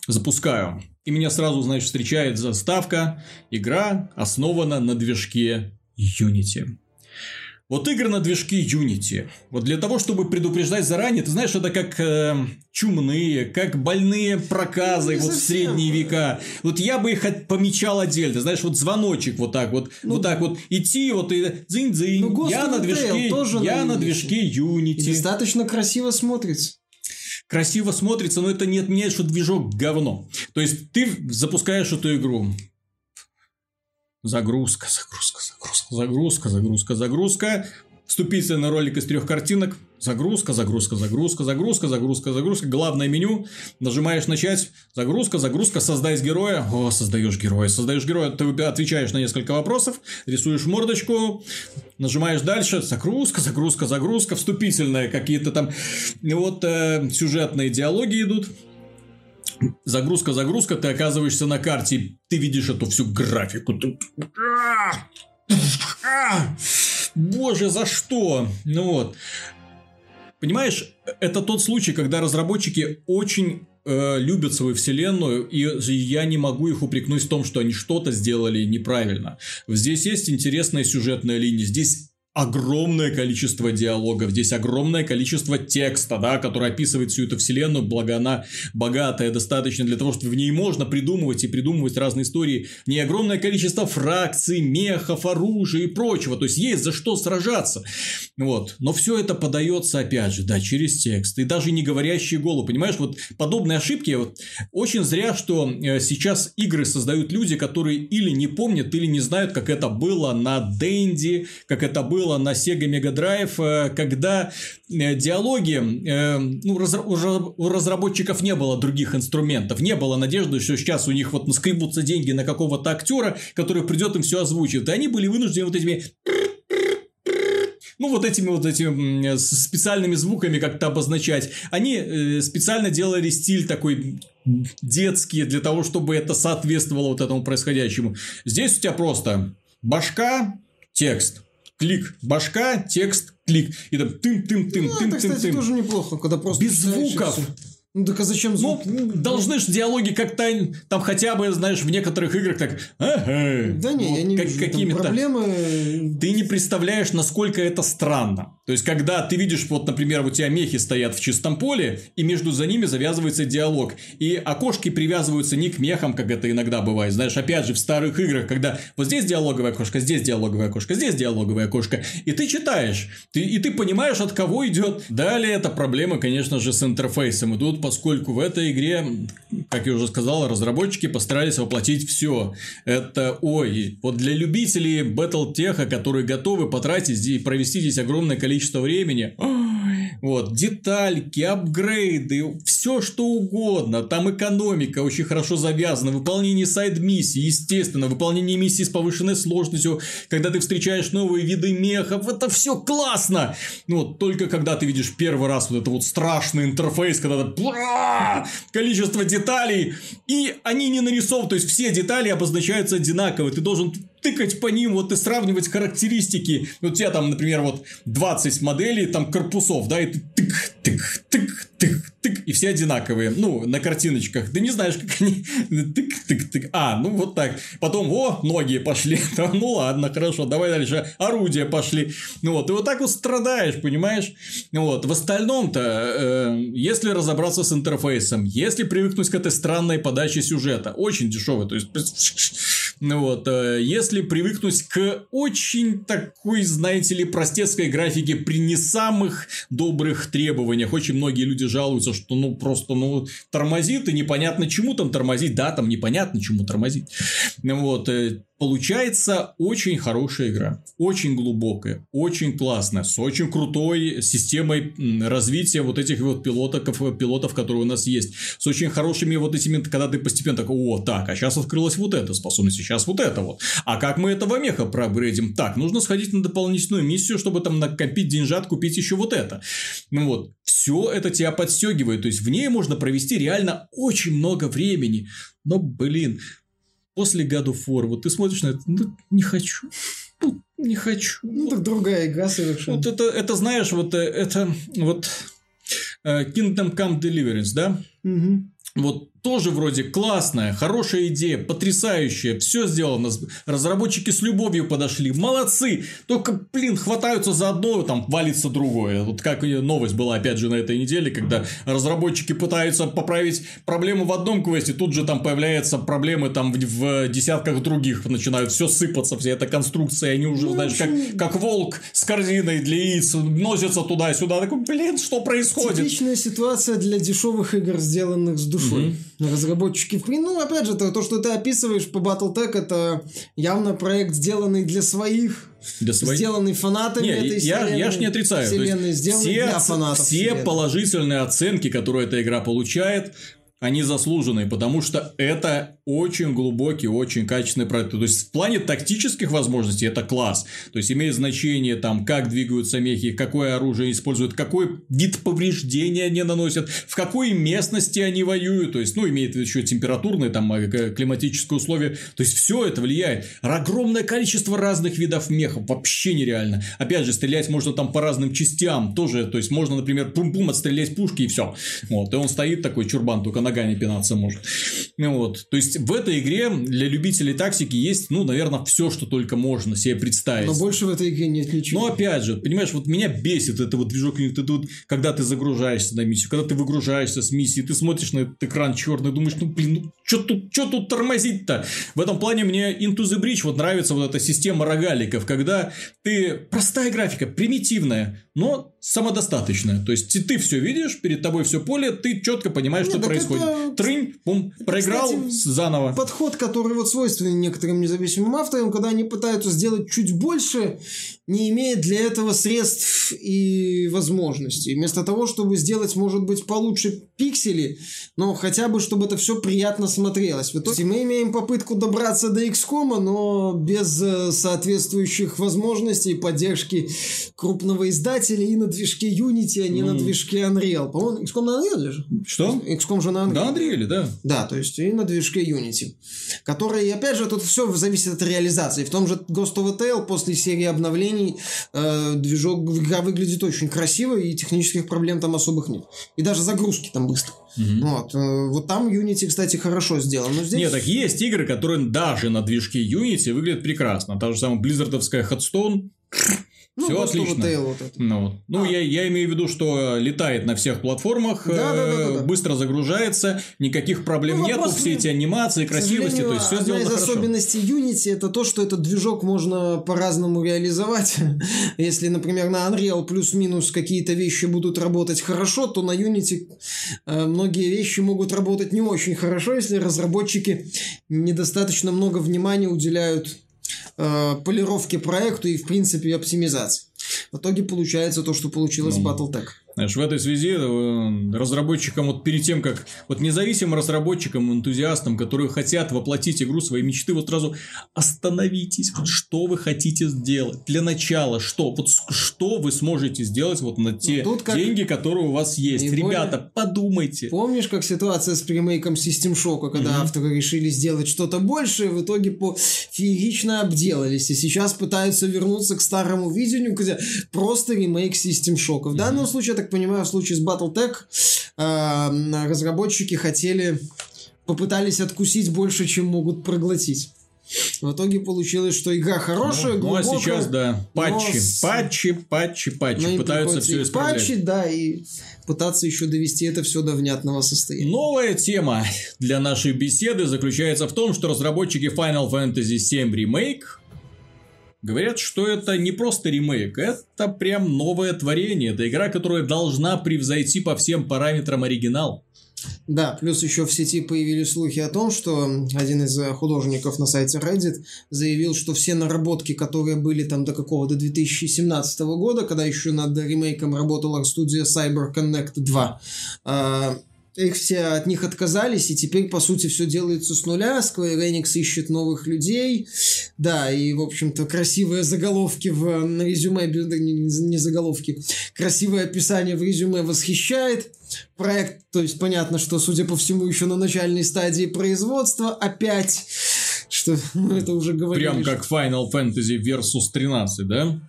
Запускаю. И меня сразу, значит, встречает заставка. Игра основана на движке Unity. Вот игры на движке Unity. Вот для того, чтобы предупреждать заранее, ты знаешь, это как э, чумные, как больные проказы вот в средние века. Вот я бы их помечал отдельно. Знаешь, вот звоночек вот так вот, ну, вот так вот идти, вот и дзынь-дзынь. Ну, я на движке, я на, на движке Unity. И достаточно красиво смотрится красиво смотрится, но это не отменяет, что движок говно. То есть, ты запускаешь эту игру. Загрузка, загрузка, загрузка, загрузка, загрузка, загрузка. Вступительный ролик из трех картинок. Загрузка, загрузка, загрузка, загрузка, загрузка, загрузка. Главное меню. Нажимаешь начать. Загрузка, загрузка, создать героя. О, создаешь героя. Создаешь героя. Ты отвечаешь на несколько вопросов. Рисуешь мордочку. Нажимаешь дальше. Загрузка, загрузка, загрузка. Вступительные какие-то там вот э, сюжетные диалоги идут. Загрузка, загрузка, ты оказываешься на карте, ты видишь эту всю графику. Ты... Боже, за что? Ну вот. Понимаешь, это тот случай, когда разработчики очень э, любят свою вселенную, и я не могу их упрекнуть в том, что они что-то сделали неправильно. Здесь есть интересная сюжетная линия, здесь огромное количество диалогов, здесь огромное количество текста, да, который описывает всю эту вселенную, благо она богатая достаточно для того, чтобы в ней можно придумывать и придумывать разные истории. Не огромное количество фракций, мехов, оружия и прочего, то есть есть за что сражаться. Вот. Но все это подается, опять же, да, через текст. И даже не говорящие голову, понимаешь, вот подобные ошибки, вот, очень зря, что э, сейчас игры создают люди, которые или не помнят, или не знают, как это было на Дэнди, как это было было на Sega Mega Drive, когда диалоги, ну, у разработчиков не было других инструментов, не было надежды, что сейчас у них вот наскребутся деньги на какого-то актера, который придет им все озвучит. И они были вынуждены вот этими ну, вот этими вот этими специальными звуками как-то обозначать. Они э, специально делали стиль такой детский для того, чтобы это соответствовало вот этому происходящему. Здесь у тебя просто башка, текст. Клик, башка, текст, клик. И там тым-тым-тым, ну. Это, кстати, тоже неплохо, когда просто... Без звуков. Ну так а зачем звук? Ну, ну должны же диалоги как-то там хотя бы, знаешь, в некоторых играх так. Ага, да не, вот, я не как, вижу какими-то проблемы. Ты не представляешь, насколько это странно. То есть, когда ты видишь, вот, например, у тебя мехи стоят в чистом поле, и между за ними завязывается диалог. И окошки привязываются не к мехам, как это иногда бывает. Знаешь, опять же, в старых играх, когда вот здесь диалоговая окошко, здесь диалоговая окошко, здесь диалоговая окошко. И ты читаешь, ты, и ты понимаешь, от кого идет. Далее это проблема, конечно же, с интерфейсом. И тут поскольку в этой игре, как я уже сказал, разработчики постарались воплотить все. Это, ой, вот для любителей Battletech, которые готовы потратить и провести здесь огромное количество времени, вот, детальки, апгрейды, все что угодно. Там экономика очень хорошо завязана, выполнение сайд-миссий, естественно, выполнение миссий с повышенной сложностью, когда ты встречаешь новые виды мехов, это все классно. Вот, только когда ты видишь первый раз вот это вот страшный интерфейс, когда ты количество деталей, и они не нарисованы, то есть все детали обозначаются одинаково, ты должен тыкать по ним, вот и сравнивать характеристики. Вот у тебя там, например, вот 20 моделей там корпусов, да, и ты тык, тык, тык, тык, тык, и все одинаковые, ну, на картиночках. Ты не знаешь, как они тык, тык, тык. А, ну вот так. Потом, о, ноги пошли. ну ладно, хорошо, давай дальше. Орудия пошли. Ну вот, и вот так вот страдаешь, понимаешь? Вот, в остальном-то, э, если разобраться с интерфейсом, если привыкнуть к этой странной подаче сюжета, очень дешевый, то есть, ну вот, э, если привыкнуть к очень такой, знаете ли, простецкой графике при не самых добрых требованиях, очень многие люди жалуются, что ну просто ну тормозит и непонятно чему там тормозить, да, там непонятно чему тормозить. Вот, э, Получается очень хорошая игра, очень глубокая, очень классная, с очень крутой системой развития вот этих вот пилотов, пилотов, которые у нас есть, с очень хорошими вот этими, когда ты постепенно такой, о, так, а сейчас открылась вот эта способность, сейчас вот это вот, а как мы этого меха проапгрейдим? Так, нужно сходить на дополнительную миссию, чтобы там накопить деньжат, купить еще вот это. Ну вот, все это тебя подстегивает, то есть в ней можно провести реально очень много времени. Но, блин, после God of War, вот ты смотришь на это, ну, не хочу. Ну, не хочу. Ну, так другая игра совершенно. Вот это, это знаешь, вот э, это вот э, Kingdom Come Deliverance, да? Угу. Вот тоже вроде классная, хорошая идея, потрясающая, все сделано. Разработчики с любовью подошли, молодцы. Только, блин, хватаются за одно, там валится другое. Вот как новость была, опять же, на этой неделе, когда разработчики пытаются поправить проблему в одном квесте, тут же там появляются проблемы там в, в десятках других, начинают все сыпаться, вся эта конструкция, они уже, ну, знаешь, как, как волк с корзиной для яиц, носятся туда-сюда, такой, блин, что происходит? Типичная ситуация для дешевых игр, сделанных с душой. Mm-hmm разработчики. Ну, опять же, то, то, что ты описываешь по Battletech, это явно проект, сделанный для своих для своих... Сделанный фанатами не, этой я, вселенной. Я ж не отрицаю. Вселенной, все, для фанатов все вселенной. положительные оценки, которые эта игра получает, они заслуженные, потому что это очень глубокий, очень качественный проект. То есть, в плане тактических возможностей это класс. То есть, имеет значение там, как двигаются мехи, какое оружие используют, какой вид повреждения они наносят, в какой местности они воюют. То есть, ну, имеет еще температурные, там, э, климатические условия. То есть, все это влияет. Огромное количество разных видов мехов. Вообще нереально. Опять же, стрелять можно там по разным частям тоже. То есть, можно, например, пум-пум отстрелять пушки и все. Вот. И он стоит такой чурбан, только ногами пинаться может. Вот. То есть, в этой игре для любителей тактики есть, ну, наверное, все, что только можно себе представить. Но больше в этой игре нет ничего. Но опять же, понимаешь, вот меня бесит это вот движок, это вот, когда ты загружаешься на миссию, когда ты выгружаешься с миссии, ты смотришь на этот экран черный, думаешь, ну, блин, ну, что тут, что тут тормозить-то? В этом плане мне Into the Bridge вот нравится вот эта система рогаликов, когда ты простая графика, примитивная, но самодостаточная. То есть ты все видишь, перед тобой все поле, ты четко понимаешь, Нет, что происходит. Это... Трынь, бум, проиграл Кстати, заново. Подход, который вот свойственен некоторым независимым авторам, когда они пытаются сделать чуть больше, не имеет для этого средств и возможностей. Вместо того, чтобы сделать, может быть, получше пиксели, но хотя бы, чтобы это все приятно смотрелось. В итоге мы имеем попытку добраться до XCOM, но без э, соответствующих возможностей поддержки крупного издателя и на движке Unity, а не mm. на движке Unreal. По-моему, XCOM на Unreal же? Что? XCOM же на Unreal. На Unreal, да. Да, то есть и на движке Unity. Который, опять же, тут все зависит от реализации. В том же Ghost of a Tale после серии обновлений э, движок выглядит очень красиво и технических проблем там особых нет. И даже загрузки там быстро. Угу. Вот. Э, вот там Unity, кстати, хорошо сделан. Но здесь... Нет, так есть игры, которые даже на движке Unity выглядят прекрасно. Та же самая Blizzardовская Headstone ну, Все отлично. Вот это. Ну, ну а. я, я имею в виду, что летает на всех платформах, да, да, да, да, да. быстро загружается, никаких проблем ну, нету, все эти анимации, красивости, то есть все сделано из хорошо. особенностей Unity это то, что этот движок можно по-разному реализовать. Если, например, на Unreal плюс-минус какие-то вещи будут работать хорошо, то на Unity э, многие вещи могут работать не очень хорошо, если разработчики недостаточно много внимания уделяют э, полировки проекту и, в принципе, оптимизации. В итоге получается то, что получилось ну, в Battletech. Знаешь, в этой связи э, разработчикам, вот перед тем, как вот независимым разработчикам, энтузиастам, которые хотят воплотить игру своей мечты, вот сразу остановитесь, вот что вы хотите сделать. Для начала, что? Вот что вы сможете сделать вот на те ну, как... деньги, которые у вас есть. И Ребята, более... подумайте. Помнишь, как ситуация с премейком System Shock, когда mm-hmm. авторы решили сделать что-то большее, в итоге по феерично обделались, и сейчас пытаются вернуться к старому видению, где просто ремейк System Shock. В mm-hmm. данном случае это так понимаю, в случае с Battletech э, разработчики хотели, попытались откусить больше, чем могут проглотить. В итоге получилось, что игра хорошая, ну, глубокая. Ну, а сейчас, да, патчи, с... патчи, патчи, патчи. Ну, пытаются все исправлять. Патчи, да, и пытаться еще довести это все до внятного состояния. Новая тема для нашей беседы заключается в том, что разработчики Final Fantasy VII Remake Говорят, что это не просто ремейк, это прям новое творение. Это игра, которая должна превзойти по всем параметрам оригинал. Да, плюс еще в сети появились слухи о том, что один из художников на сайте Reddit заявил, что все наработки, которые были там до какого-то 2017 года, когда еще над ремейком работала студия Cyber Connect 2, их все от них отказались, и теперь, по сути, все делается с нуля. Square Enix ищет новых людей. Да, и, в общем-то, красивые заголовки в на резюме, не заголовки, красивое описание в резюме восхищает. Проект, то есть понятно, что, судя по всему, еще на начальной стадии производства опять, что ну, это уже говорили. Прям как Final Fantasy Versus 13, да?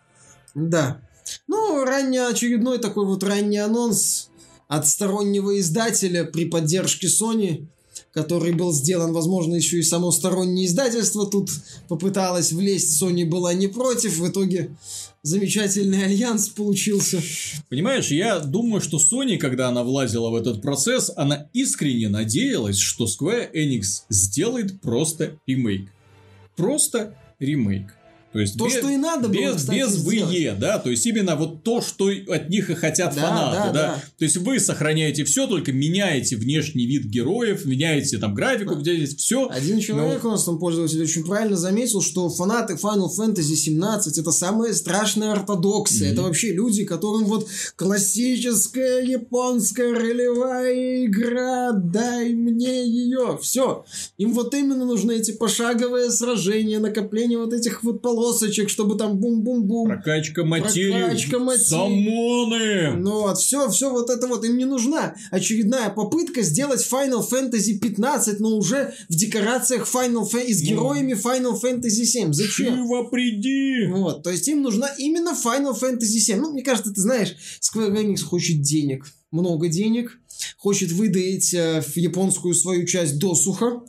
Да. Ну, ранний очередной такой вот ранний анонс от стороннего издателя при поддержке Sony, который был сделан, возможно, еще и само стороннее издательство тут попыталось влезть, Sony была не против, в итоге замечательный альянс получился. Понимаешь, я думаю, что Sony, когда она влазила в этот процесс, она искренне надеялась, что Square Enix сделает просто ремейк. Просто ремейк. То есть то, без, что и надо было, без, кстати, без ВЕ, да, то есть именно вот то, что от них и хотят да, фанаты, да, да? да. То есть вы сохраняете все, только меняете внешний вид героев, меняете там графику, где здесь все. Один человек но... у нас там пользователь очень правильно заметил, что фанаты Final Fantasy 17 это самая страшная ортодоксия. Mm-hmm. Это вообще люди, которым вот классическая японская ролевая игра, дай мне ее. Все. Им вот именно нужны эти пошаговые сражения, накопление вот этих вот полос полосочек, чтобы там бум-бум-бум. Прокачка материи. Прокачка материи. Самоны. Ну вот, все, все вот это вот им не нужна. Очередная попытка сделать Final Fantasy 15, но уже в декорациях Final Fantasy, с ну. героями Final Fantasy 7. Зачем? Живо приди! Вот, то есть им нужна именно Final Fantasy 7. Ну, мне кажется, ты знаешь, Square Enix хочет денег. Много денег хочет выдать э, японскую свою часть досуха,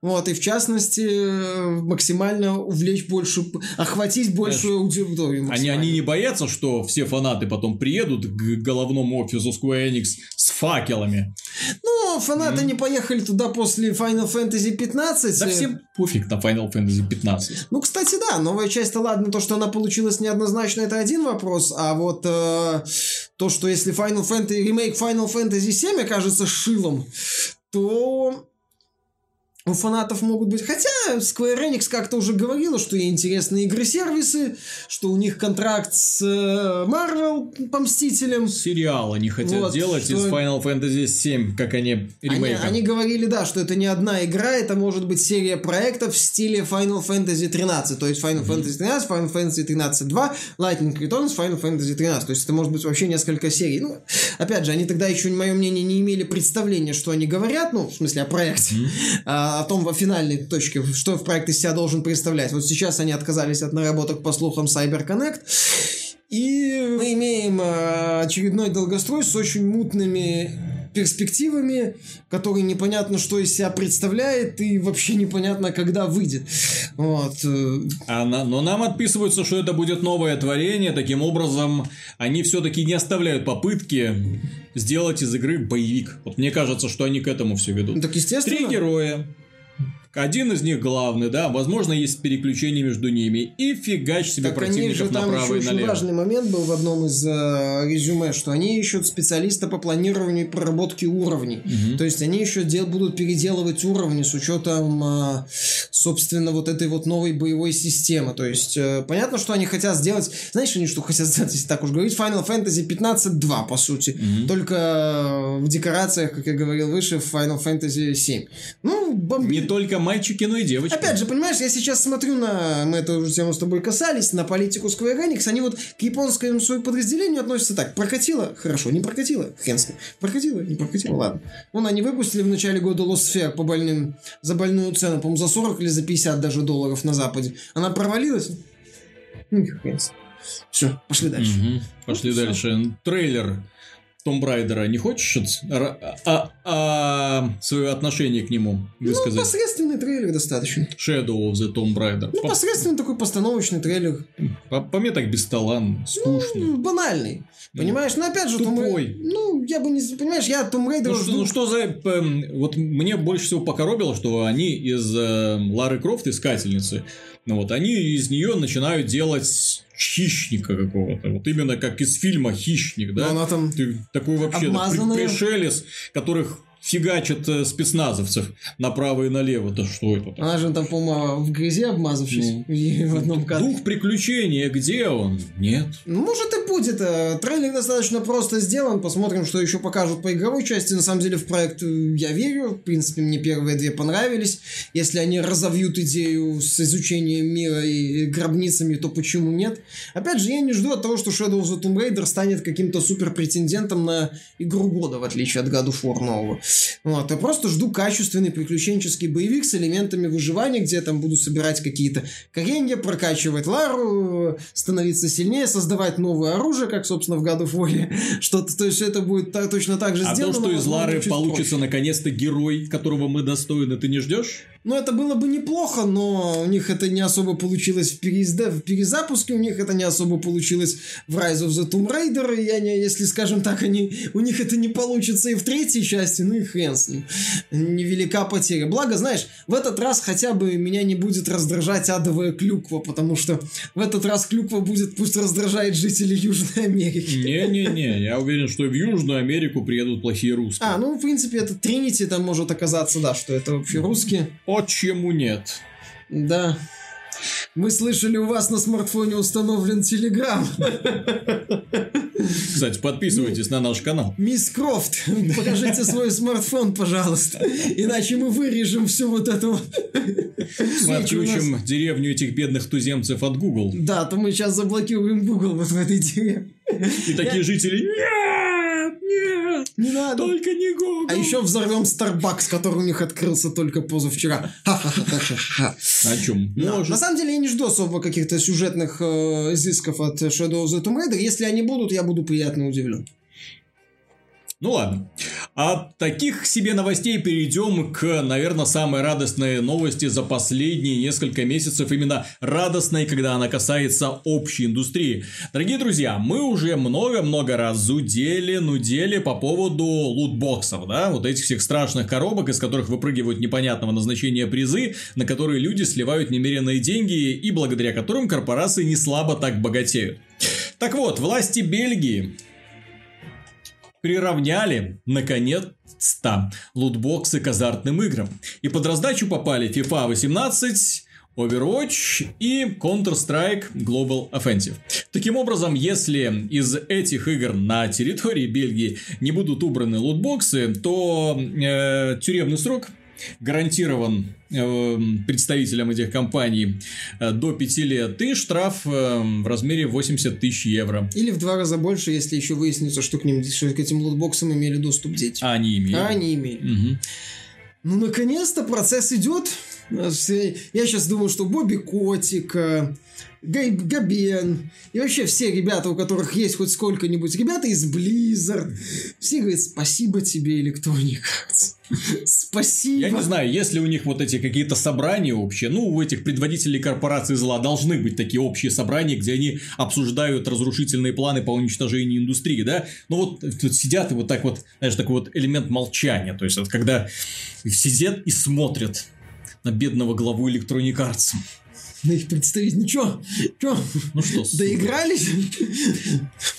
вот, и в частности э, максимально увлечь больше, охватить большую аудиторию. Они, они не боятся, что все фанаты потом приедут к головному офису Square Enix с факелами? Ну, фанаты mm. не поехали туда после Final Fantasy 15. Да всем пофиг на Final Fantasy 15. Ну, кстати, да, новая часть-то ладно, то, что она получилась неоднозначно, это один вопрос, а вот э, то, что если Final Fantasy, ремейк Final Fantasy 7 окажется шилом, то у фанатов могут быть... Хотя Square Enix как-то уже говорила, что ей интересны игры-сервисы, что у них контракт с э, Marvel по Мстителям. Сериал они хотят вот, делать что... из Final Fantasy 7, как они ремейком. Они, они говорили, да, что это не одна игра, это может быть серия проектов в стиле Final Fantasy 13. То есть Final mm-hmm. Fantasy 13, Final Fantasy 13 2, Lightning Returns, Final Fantasy 13. То есть это может быть вообще несколько серий. Ну, опять же, они тогда еще, мое мнение, не имели представления, что они говорят, ну, в смысле, о проекте. Mm-hmm о том, во финальной точке, что в проект из себя должен представлять. Вот сейчас они отказались от наработок по слухам CyberConnect. И мы имеем э, очередной долгострой с очень мутными перспективами, который непонятно, что из себя представляет, и вообще непонятно, когда выйдет. Вот. А на, но нам отписываются, что это будет новое творение. Таким образом, они все-таки не оставляют попытки сделать из игры боевик. Вот мне кажется, что они к этому все ведут. Ну, так естественно. Три героя, один из них главный, да, возможно, есть переключение между ними. И фигач себе так противников там направо и налево. Очень важный момент был в одном из э, резюме, что они ищут специалиста по планированию и проработке уровней. Угу. То есть они еще дел, будут переделывать уровни с учетом, э, собственно, вот этой вот новой боевой системы. То есть э, понятно, что они хотят сделать... Знаешь, они что хотят сделать, если так уж говорить? Final Fantasy 15.2, по сути. Угу. Только э, в декорациях, как я говорил выше, в Final Fantasy 7. Ну, бомби... Не только мальчики, но и девочки. Опять же, понимаешь, я сейчас смотрю на... Мы эту тему с тобой касались, на политику Square Enix. Они вот к японскому своему подразделению относятся так. Прокатило? Хорошо. Не прокатило? Хрен с ним. Прокатило? Не прокатило? Ладно. Вон они выпустили в начале года Lost Sphere по больным... За больную цену. По-моему, за 40 или за 50 даже долларов на Западе. Она провалилась? Ну, хрен с Все, пошли дальше. Угу. Пошли ну, дальше. Все. Трейлер Tomb Raider'а не хочешь а, а, а, свое отношение к нему высказать? Ну, посредственный трейлер достаточно. Shadow of the Tomb Raider. Ну, посредственный такой постановочный трейлер. По, по мне так бесталанный, скучный. Ну, банальный. Ну, понимаешь? Но опять же... Тупой. Том... Ну, я бы не... Понимаешь, я Tomb Raider'а ну, жду... ну, что за... Эм, вот мне больше всего покоробило, что они из э, Лары Крофт, Искательницы, ну вот, они из нее начинают делать хищника какого-то. Вот именно как из фильма Хищник, да? Но она там Ты такой вообще да, пришелец, которых фигачат э, спецназовцев направо и налево. Да что это? Она же там, по-моему, в грязи обмазавшись ну, в одном кадре. Дух приключения, где он? Нет. Ну, может и будет. Э, трейлер достаточно просто сделан. Посмотрим, что еще покажут по игровой части. На самом деле в проект э, я верю. В принципе, мне первые две понравились. Если они разовьют идею с изучением мира и гробницами, то почему нет? Опять же, я не жду от того, что Shadow of the Tomb Raider станет каким-то супер претендентом на игру года, в отличие от God of War нового. Вот, я просто жду качественный приключенческий боевик с элементами выживания, где я там буду собирать какие-то коренья, прокачивать Лару, становиться сильнее, создавать новое оружие, как, собственно, в of War. Что-то, то есть это будет так, точно так же а сделано. А то, что из Лары получится наконец-то герой, которого мы достойны, ты не ждешь? Ну, это было бы неплохо, но у них это не особо получилось в, переизда... в перезапуске, у них это не особо получилось в Rise of the Tomb Raider, и не, если, скажем так, они, у них это не получится и в третьей части, ну и хрен с ним. Невелика потеря. Благо, знаешь, в этот раз хотя бы меня не будет раздражать адовая клюква, потому что в этот раз клюква будет, пусть раздражает жителей Южной Америки. Не-не-не, я уверен, что в Южную Америку приедут плохие русские. А, ну, в принципе, это Тринити там может оказаться, да, что это вообще русские. Почему нет? Да. Мы слышали, у вас на смартфоне установлен Телеграм. Кстати, подписывайтесь на наш канал. Мисс Крофт, покажите свой смартфон, пожалуйста. Иначе мы вырежем всю вот эту... Мы отключим деревню этих бедных туземцев от Google. Да, то мы сейчас заблокируем Google вот в этой деревне. И такие жители... Нет! Не надо! Только не Google! А еще взорвем Starbucks, который у них открылся только позавчера. О чем? На самом деле я не жду особо каких-то сюжетных э, изысков от Shadow of the Tomb Raider. Если они будут, я буду приятно удивлен. Ну ладно. От таких себе новостей перейдем к, наверное, самой радостной новости за последние несколько месяцев. Именно радостной, когда она касается общей индустрии. Дорогие друзья, мы уже много-много раз зудели, нудели по поводу лутбоксов, да, вот этих всех страшных коробок, из которых выпрыгивают непонятного назначения призы, на которые люди сливают немеренные деньги и благодаря которым корпорации не слабо так богатеют. Так вот, власти Бельгии приравняли, наконец-то, лутбоксы к азартным играм. И под раздачу попали FIFA 18, Overwatch и Counter-Strike Global Offensive. Таким образом, если из этих игр на территории Бельгии не будут убраны лутбоксы, то э, тюремный срок гарантирован э, представителям этих компаний э, до 5 лет и штраф э, в размере 80 тысяч евро. Или в два раза больше, если еще выяснится, что к, ним, что к этим лутбоксам имели доступ дети. А они имели. А они имели. Угу. Ну, наконец-то процесс идет. Я сейчас думаю, что Бобби Котик, э, Габен и вообще все ребята, у которых есть хоть сколько-нибудь, ребята из Blizzard, все говорят, спасибо тебе, Electronic Спасибо. Я не знаю, если у них вот эти какие-то собрания общие, ну, у этих предводителей корпораций зла должны быть такие общие собрания, где они обсуждают разрушительные планы по уничтожению индустрии, да? Ну, вот тут сидят и вот так вот, знаешь, такой вот элемент молчания, то есть, вот, когда сидят и смотрят на бедного главу Electronic Arts. На их представителей. Ну чё? Чё? Ну что, Доигрались?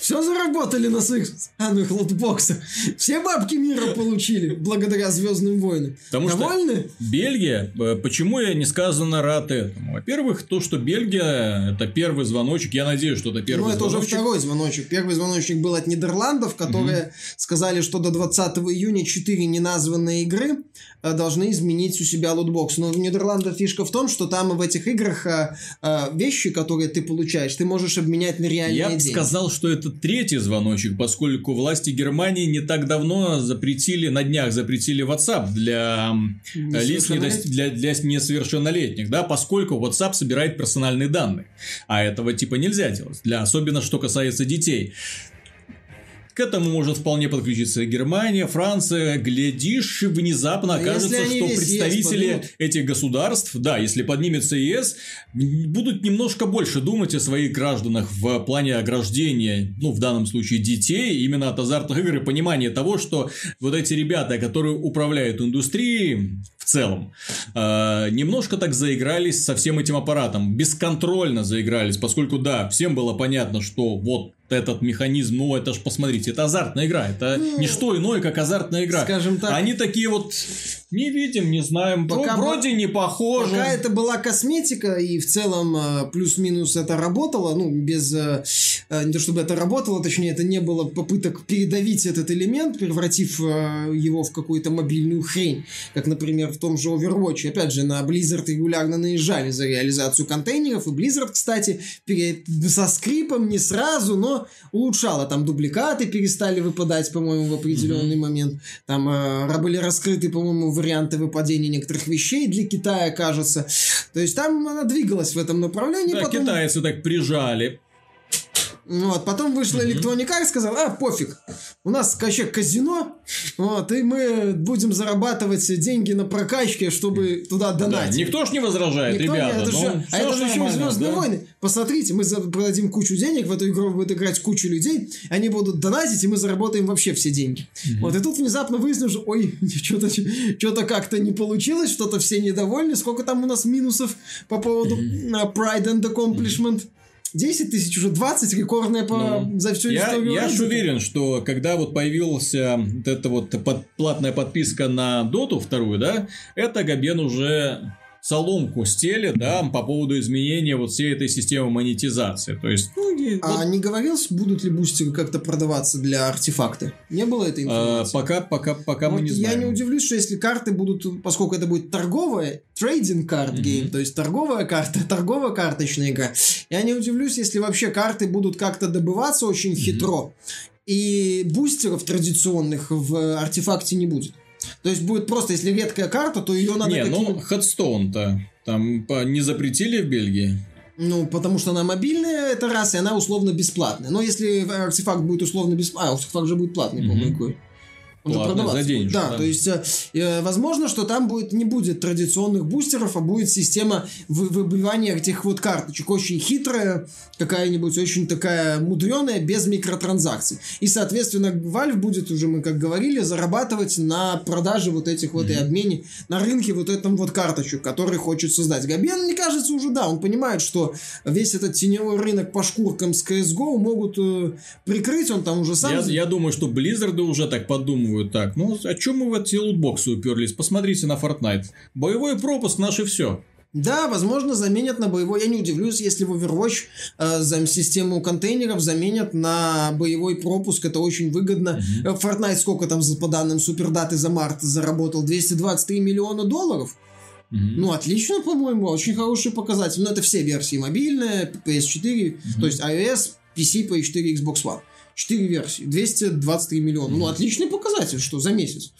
Все заработали на своих странных лотбоксах. Все бабки мира получили благодаря Звездным войнам. Потому Довольны? что Бельгия, э, почему я несказанно рад этому? Во-первых, то, что Бельгия это первый звоночек. Я надеюсь, что это первый ну, это звоночек. уже второй звоночек. Первый звоночек был от Нидерландов, которые угу. сказали, что до 20 июня 4 неназванные игры должны изменить у себя лутбокс. Но в Нидерландах фишка в том, что там в этих играх э, вещи, которые ты получаешь, ты можешь обменять на реальные Я деньги. бы сказал, что это третий звоночек, поскольку власти Германии не так давно запретили, на днях запретили WhatsApp для лиц для, для несовершеннолетних, да, поскольку WhatsApp собирает персональные данные. А этого типа нельзя делать, для, особенно что касается детей. К этому может вполне подключиться Германия, Франция. Глядишь, внезапно окажется, что представители этих государств, да, если поднимется ЕС, будут немножко больше думать о своих гражданах в плане ограждения, ну, в данном случае детей, именно от азартных игр и понимания того, что вот эти ребята, которые управляют индустрией, целом, э, немножко так заигрались со всем этим аппаратом, бесконтрольно заигрались, поскольку, да, всем было понятно, что вот этот механизм, ну это ж посмотрите, это азартная игра, это ну, не что иное, как азартная игра. Скажем так. Они такие вот не видим, не знаем, пока вроде не похоже. Пока это была косметика и в целом э, плюс-минус это работало, ну без э, э, не то чтобы это работало, точнее это не было попыток передавить этот элемент, превратив его в какую-то мобильную хрень, как, например, в том же Overwatch. Опять же, на Blizzard регулярно наезжали за реализацию контейнеров, и Blizzard, кстати, перед, со скрипом не сразу, но улучшало. Там дубликаты перестали выпадать, по-моему, в определенный mm-hmm. момент. Там э, были раскрыты, по-моему, варианты выпадения некоторых вещей для Китая, кажется. То есть там она двигалась в этом направлении. Да, потом... китайцы так прижали. Вот, потом вышла Electronic Arts и сказал, а, пофиг, у нас вообще казино, вот, и мы будем зарабатывать деньги на прокачке, чтобы туда донатить. Да, никто ж не возражает, никто ребята. Не, это ну, же, а это же еще Звездные да? войны. Посмотрите, мы продадим кучу денег, в эту игру будет играть кучу людей, они будут донатить, и мы заработаем вообще все деньги. Угу. Вот, и тут внезапно выяснилось, что, ой, что-то что как-то не получилось, что-то все недовольны, сколько там у нас минусов по поводу угу. Pride and Accomplishment. Угу. 10 тысяч, уже 20 рекордная по... ну, за всю я, историю. Я же уверен, что когда вот появилась вот эта вот под, платная подписка на Доту вторую, да, это Габен уже соломку стелет, да, по поводу изменения вот всей этой системы монетизации. То есть, ну, а вот... не говорилось, будут ли бустеры как-то продаваться для артефакта? Не было этой а, информации? А, пока, пока, пока вот мы не знаем. Я не удивлюсь, что если карты будут, поскольку это будет торговая, trading card game, то есть торговая карта, торговая карточная игра, я не удивлюсь, если вообще карты будут как-то добываться очень mm-hmm. хитро, и бустеров традиционных в артефакте не будет. То есть будет просто, если редкая карта, то ее надо... Не, ну, Хедстоун-то там не запретили в Бельгии? Ну, потому что она мобильная, это раз, и она условно бесплатная. Но если артефакт будет условно бесплатный... А, артефакт же будет платный, mm-hmm. по-моему, Он Платный продаваться за денежку, будет. Да, да. то есть, э, э, возможно, что там будет не будет традиционных бустеров, а будет система вы- выбивания этих вот карточек. Очень хитрая, какая-нибудь очень такая мудреная, без микротранзакций. И, соответственно, Valve будет уже, мы как говорили, зарабатывать на продаже вот этих вот и обмене на рынке вот этом вот карточек, который хочет создать. Габен, мне кажется, уже да, он понимает, что весь этот теневой рынок по шкуркам с CSGO могут э, прикрыть, он там уже сам... Я, я думаю, что Близзарды уже так подумывают. Так, ну, о чем мы в эти лутбоксы уперлись? Посмотрите на Fortnite. Боевой пропуск наш и все. Да, возможно, заменят на боевой. Я не удивлюсь, если в Overwatch э, систему контейнеров заменят на боевой пропуск. Это очень выгодно. Э, Fortnite сколько там, по данным супердаты за март, заработал? 223 миллиона долларов. Ну, отлично, по-моему, очень хороший показатель. Но это все версии. Мобильная, PS4, то есть iOS, PC, PS4, Xbox One. Четыре версии. 223 миллиона. Ну, отличный показатель, что за месяц.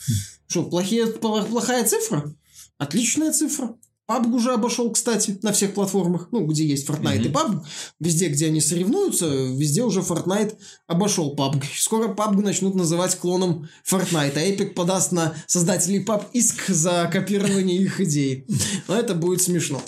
Что, плохие, плохая цифра? Отличная цифра. PUBG уже обошел, кстати, на всех платформах, ну, где есть Fortnite и PUBG. Везде, где они соревнуются, везде уже Fortnite обошел PUBG. Скоро PUBG начнут называть клоном Fortnite, а Epic подаст на создателей PUBG иск за копирование их идей. Но это будет смешно.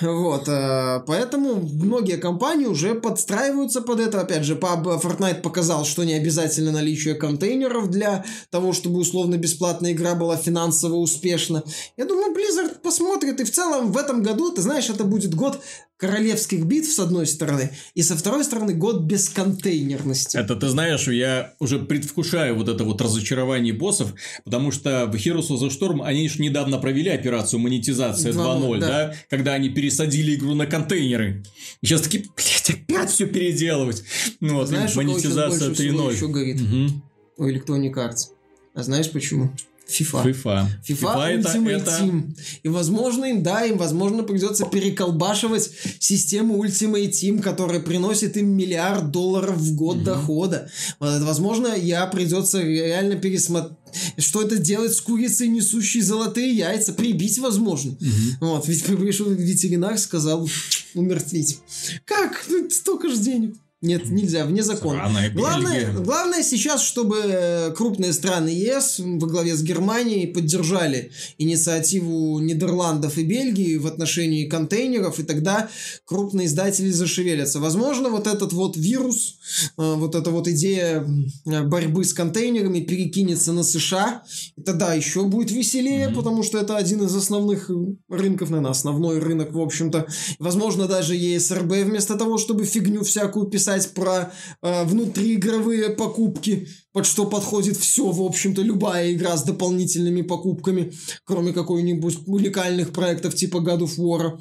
Вот, э, поэтому многие компании уже подстраиваются под это. Опять же, PUBG, Fortnite показал, что не обязательно наличие контейнеров для того, чтобы условно-бесплатная игра была финансово успешна. Я думаю, Blizzard посмотрит, и в целом в этом году, ты знаешь, это будет год королевских битв, с одной стороны, и со второй стороны год бесконтейнерности. Это ты знаешь, я уже предвкушаю вот это вот разочарование боссов, потому что в Heroes of the Storm они же недавно провели операцию монетизация 2.0, 2.0, да. Да. когда они пересадили игру на контейнеры. И сейчас такие, блядь, опять все переделывать. Ну вот, Знаешь, монетизация больше всего 3.0. еще горит? Мгм. У Electronic Arts. А знаешь почему? FIFA. FIFA. FIFA, это, Ultimate это- Team. И, возможно, им, да, им, возможно, придется переколбашивать систему Ultimate Team, которая приносит им миллиард долларов в год дохода. Вот, Возможно, я придется реально пересмотреть. Что это делать с курицей, несущей золотые яйца? Прибить, возможно. Вот, ведь пришел ветеринар, сказал умертвить. Как? Ну, столько же денег. Нет, нельзя, вне закона. Сраная Главное, Бельгия. главное сейчас, чтобы э, крупные страны ЕС во главе с Германией поддержали инициативу Нидерландов и Бельгии в отношении контейнеров, и тогда крупные издатели зашевелятся. Возможно, вот этот вот вирус, э, вот эта вот идея э, борьбы с контейнерами перекинется на США, и тогда еще будет веселее, потому что это один из основных рынков, наверное, основной рынок, в общем-то. Возможно, даже ЕСРБ вместо того, чтобы фигню всякую писать про э, внутриигровые покупки, под что подходит все, в общем-то, любая игра с дополнительными покупками, кроме какой-нибудь уникальных проектов типа God of War.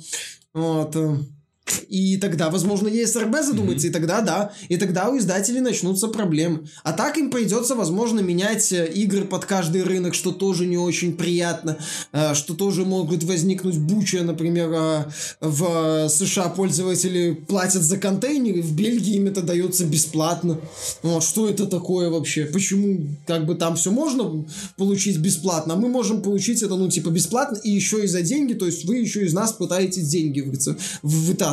Вот. Э. И тогда, возможно, ЕСРБ задумается, и тогда, да, и тогда у издателей начнутся проблемы. А так им придется, возможно, менять э, игры под каждый рынок, что тоже не очень приятно, э, что тоже могут возникнуть буча, например, э, в э, США пользователи платят за контейнеры, в Бельгии им это дается бесплатно. Вот, что это такое вообще? Почему как бы там все можно получить бесплатно, а мы можем получить это, ну, типа, бесплатно и еще и за деньги, то есть вы еще из нас пытаетесь деньги вы-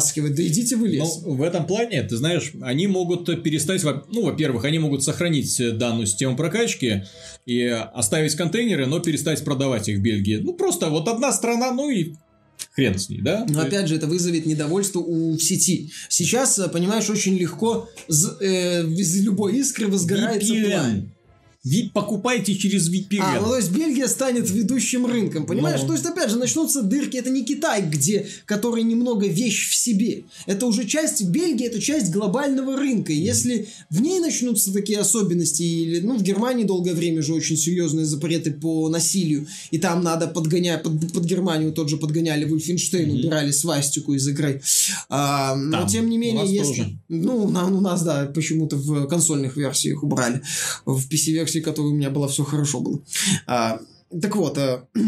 вытаскивать. Да идите вы лес. Ну, в этом плане, ты знаешь, они могут перестать, ну, во-первых, они могут сохранить э, данную систему прокачки и оставить контейнеры, но перестать продавать их в Бельгии. Ну, просто вот одна страна, ну и хрен с ней, да? Но опять же, это вызовет недовольство у сети. Сейчас, э, понимаешь, очень легко э, из любой искры возгорается пламя. VPN. Ви- покупайте через VPN. А, ну то есть Бельгия станет ведущим рынком, понимаешь? Ну. То есть, опять же, начнутся дырки. Это не Китай, где, который немного вещь в себе. Это уже часть Бельгии, это часть глобального рынка. И если в ней начнутся такие особенности, или, ну, в Германии долгое время же очень серьезные запреты по насилию, и там надо подгонять, под, под Германию тот же подгоняли Вольфенштейн, убирали свастику из игры. А, но Там. тем не У менее, нас если... тоже. Ну, на- у нас, да, почему-то в консольных версиях убрали. В PC-версии, которая у меня была, все хорошо было. А, так вот, э,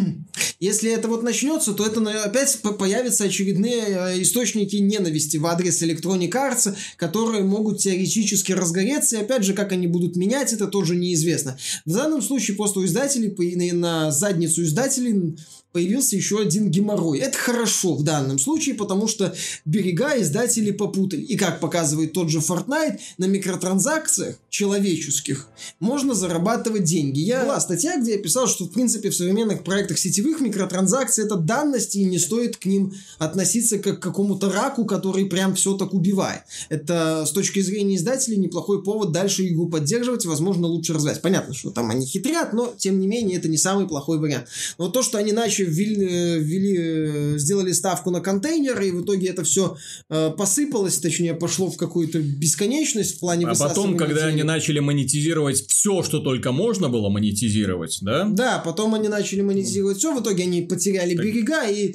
если это вот начнется, то это опять по- появятся очередные э, источники ненависти в адрес Electronic Arts, которые могут теоретически разгореться, и опять же, как они будут менять, это тоже неизвестно. В данном случае просто у издателей, на задницу издателей появился еще один геморрой. Это хорошо в данном случае, потому что берега издатели попутали. И как показывает тот же Fortnite, на микротранзакциях человеческих можно зарабатывать деньги. Я была статья, где я писал, что в принципе в современных проектах сетевых микротранзакции это данности, и не стоит к ним относиться как к какому-то раку, который прям все так убивает. Это с точки зрения издателей неплохой повод дальше игру поддерживать, возможно, лучше развивать. Понятно, что там они хитрят, но тем не менее это не самый плохой вариант. Но то, что они начали ввели, ввели, э, сделали ставку на контейнеры, и в итоге это все э, посыпалось, точнее, пошло в какую-то бесконечность в плане А потом, когда денег. они начали монетизировать все, что только можно было монетизировать, да? Да, потом они начали монетизировать все, в итоге они потеряли так. берега, и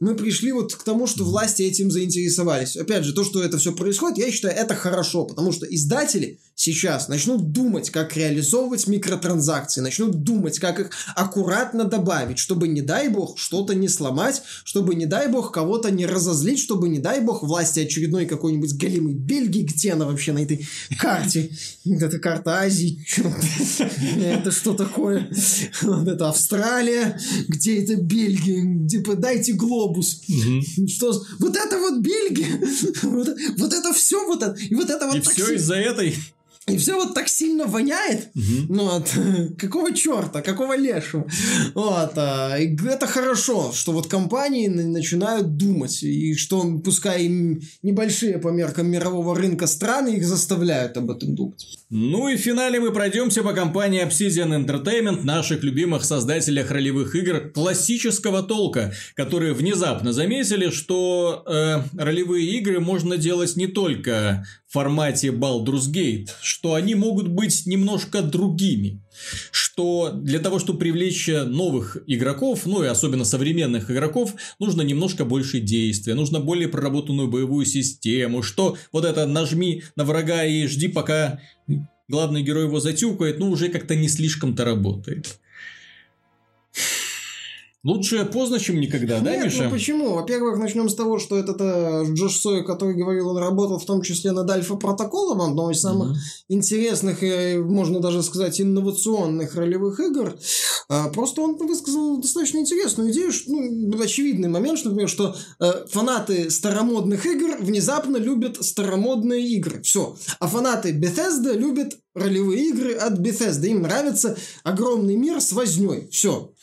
мы пришли вот к тому, что власти этим заинтересовались. Опять же, то, что это все происходит, я считаю, это хорошо, потому что издатели сейчас начнут думать, как реализовывать микротранзакции, начнут думать, как их аккуратно добавить, чтобы, не дай бог, что-то не сломать, чтобы, не дай бог, кого-то не разозлить, чтобы, не дай бог, власти очередной какой-нибудь галимой Бельгии, где она вообще на этой карте? Это карта Азии, это что такое? Это Австралия, где это Бельгия? Типа, дайте глобус. Что? Вот это вот Бельгия, вот это все вот это, и вот это вот И все из-за этой и все вот так сильно воняет. Угу. Ну, вот, какого черта, какого лешего. Вот, а, и это хорошо, что вот компании начинают думать, и что, пускай им небольшие по меркам мирового рынка страны, их заставляют об этом думать. Ну и в финале мы пройдемся по компании Obsidian Entertainment, наших любимых создателях ролевых игр классического толка, которые внезапно заметили, что э, ролевые игры можно делать не только формате Baldur's Gate, что они могут быть немножко другими. Что для того, чтобы привлечь новых игроков, ну и особенно современных игроков, нужно немножко больше действия, нужно более проработанную боевую систему, что вот это нажми на врага и жди, пока главный герой его затюкает, ну уже как-то не слишком-то работает. Лучше поздно, чем никогда, Нет, да, ну Миша? ну почему? Во-первых, начнем с того, что этот э, Джош Сой, который говорил, он работал в том числе над альфа-протоколом, одного из самых угу. интересных и, можно даже сказать, инновационных ролевых игр. А, просто он высказал достаточно интересную идею, что, ну, очевидный момент, что, например, что э, фанаты старомодных игр внезапно любят старомодные игры. Все. А фанаты Bethesda любят ролевые игры от Bethesda. Им нравится огромный мир с возней. Все.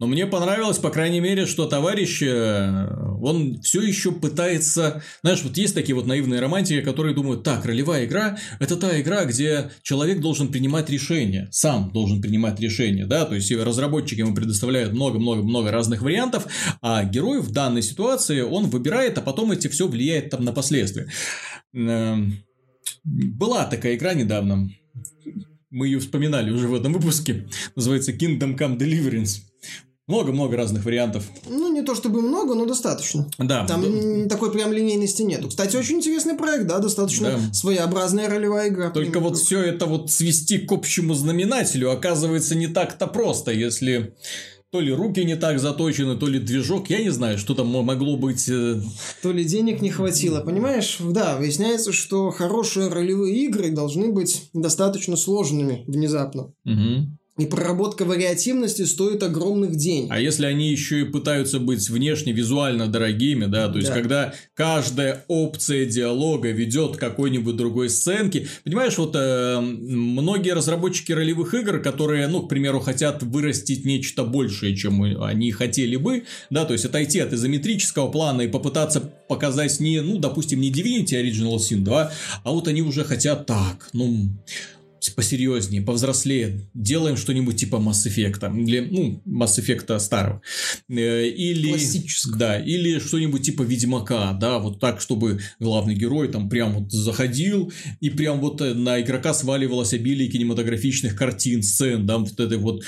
Но мне понравилось, по крайней мере, что товарищ, э, он все еще пытается... Знаешь, вот есть такие вот наивные романтики, которые думают, так, ролевая игра – это та игра, где человек должен принимать решения, сам должен принимать решения, да, то есть разработчики ему предоставляют много-много-много разных вариантов, а герой в данной ситуации, он выбирает, а потом эти все влияет там на последствия. Эм, была такая игра недавно, мы ее вспоминали уже в этом выпуске. Называется Kingdom Come Deliverance. Много-много разных вариантов. Ну, не то чтобы много, но достаточно. Да. Там да. такой прям линейности нету. Кстати, очень интересный проект, да, достаточно да. своеобразная ролевая игра. Только вот все это вот свести к общему знаменателю оказывается не так-то просто, если то ли руки не так заточены, то ли движок, я не знаю, что там могло быть. Э, то ли денег не хватило, понимаешь? Да, выясняется, что хорошие ролевые игры должны быть достаточно сложными внезапно. Угу. И проработка вариативности стоит огромных денег. А если они еще и пытаются быть внешне визуально дорогими, да, то есть да. когда каждая опция диалога ведет к какой-нибудь другой сценке, понимаешь, вот э, многие разработчики ролевых игр, которые, ну, к примеру, хотят вырастить нечто большее, чем они хотели бы, да, то есть отойти от изометрического плана и попытаться показать не, ну, допустим, не Divinity Original Sin 2, а вот они уже хотят так, ну, посерьезнее, повзрослее, делаем что-нибудь типа Mass Effect, или, ну, Mass Effect старого. Э, или, да, или что-нибудь типа Ведьмака, да, вот так, чтобы главный герой там прям вот заходил, и прям вот э, на игрока сваливалось обилие кинематографичных картин, сцен, да, вот это вот,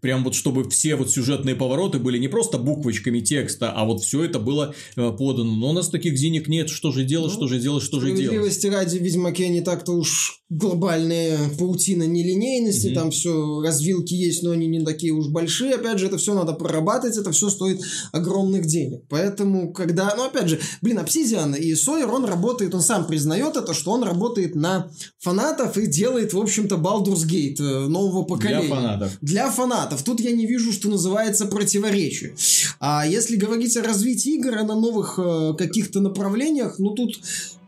прям вот, чтобы все вот сюжетные повороты были не просто буквочками текста, а вот все это было э, подано. Но у нас таких денег нет, что же делать, ну, что же делать, что же делать. ради, в Ведьмаке не так-то уж глобальные паутина нелинейности, mm-hmm. там все развилки есть, но они не такие уж большие. Опять же, это все надо прорабатывать, это все стоит огромных денег. Поэтому, когда, ну опять же, блин, Obsidian и Sawyer, он работает, он сам признает это, что он работает на фанатов и делает, в общем-то, Baldur's Gate э, нового поколения. Для фанатов. Для фанатов. Тут я не вижу, что называется противоречие. А если говорить о развитии игр, на новых э, каких-то направлениях, ну тут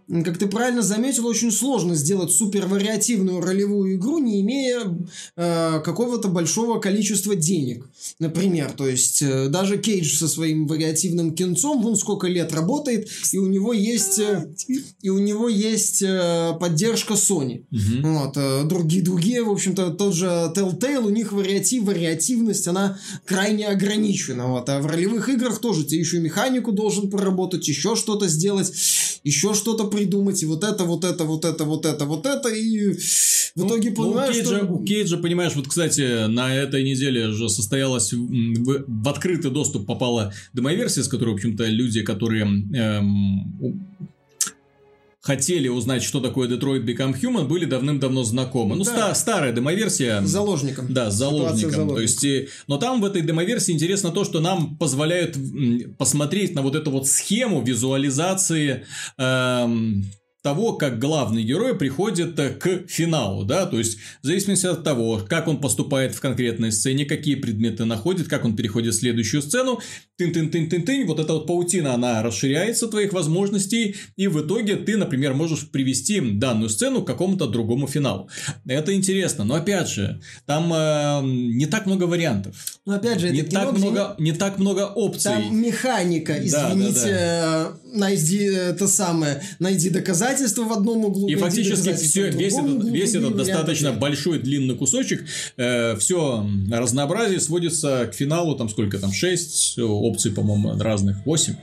как ты правильно заметил, очень сложно сделать супер вариативную ролевую игру, не имея э, какого-то большого количества денег. Например, то есть э, даже Кейдж со своим вариативным кинцом, вон сколько лет работает, и у него есть, э, и у него есть э, поддержка Sony. Угу. Вот, другие, другие, в общем-то, тот же Telltale, у них вариатив, вариативность, она крайне ограничена. Вот, а в ролевых играх тоже ты еще механику должен проработать, еще что-то сделать, еще что-то придумать, и вот это, вот это, вот это, вот это, вот это, и в ну, итоге ну, понимаешь, ну, что... У Кейджа, понимаешь, вот, кстати, на этой неделе же состоялась, в, в открытый доступ попала демоверсия, с которой, в общем-то, люди, которые эм, хотели узнать, что такое Detroit Become Human, были давным-давно знакомы. Ну, да. ста- старая демоверсия. С заложником. Да, с заложником. То есть, но там в этой демоверсии интересно то, что нам позволяют посмотреть на вот эту вот схему визуализации эм, того, как главный герой приходит э, к финалу, да, то есть в зависимости от того, как он поступает в конкретной сцене, какие предметы находит, как он переходит в следующую сцену, тын-тын-тын-тын-тын, вот эта вот паутина, она расширяется твоих возможностей, и в итоге ты, например, можешь привести данную сцену к какому-то другому финалу. Это интересно, но опять же, там э, не так много вариантов. Но опять же, не так кино, много, не так много опций. Там механика, извините, да, да, да. найди это самое, найди доказательства в одном углу. И фактически все, весь этот, углу, весь этот достаточно варианты. большой длинный кусочек, э, все разнообразие сводится к финалу, там сколько там, 6 опций, по-моему, разных, 8.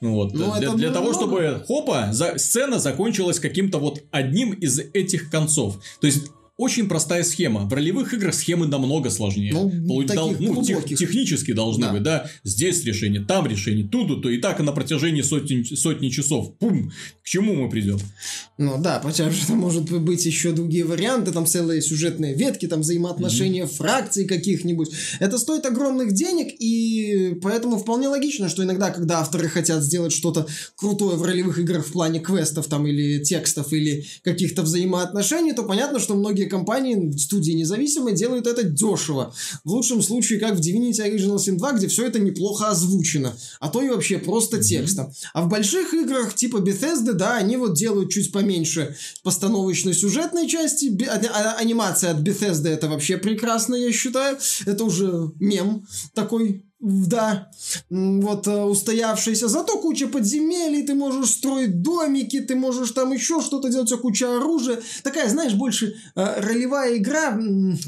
Ну вот. Ну, для для того, чтобы хопа, за, сцена закончилась каким-то вот одним из этих концов. То есть очень простая схема. В ролевых играх схемы намного сложнее. Ну, Дол, ну тех, технически должны да. быть, да. Здесь решение, там решение, туду, то и так на протяжении сотни, сотни часов. Пум! К чему мы придем? Ну да, потому что может быть еще другие варианты, там целые сюжетные ветки, там взаимоотношения mm-hmm. фракций каких-нибудь. Это стоит огромных денег, и поэтому вполне логично, что иногда, когда авторы хотят сделать что-то крутое в ролевых играх в плане квестов там или текстов или каких-то взаимоотношений, то понятно, что многие компании, студии независимые, делают это дешево. В лучшем случае, как в Divinity Original Sin 2, где все это неплохо озвучено. А то и вообще просто текстом. А в больших играх типа Bethesda, да, они вот делают чуть поменьше постановочно-сюжетной части. А, а, анимация от Bethesda это вообще прекрасно, я считаю. Это уже мем такой да, вот э, устоявшийся. Зато куча подземелий, ты можешь строить домики, ты можешь там еще что-то делать, у тебя куча оружия. Такая, знаешь, больше э, ролевая игра,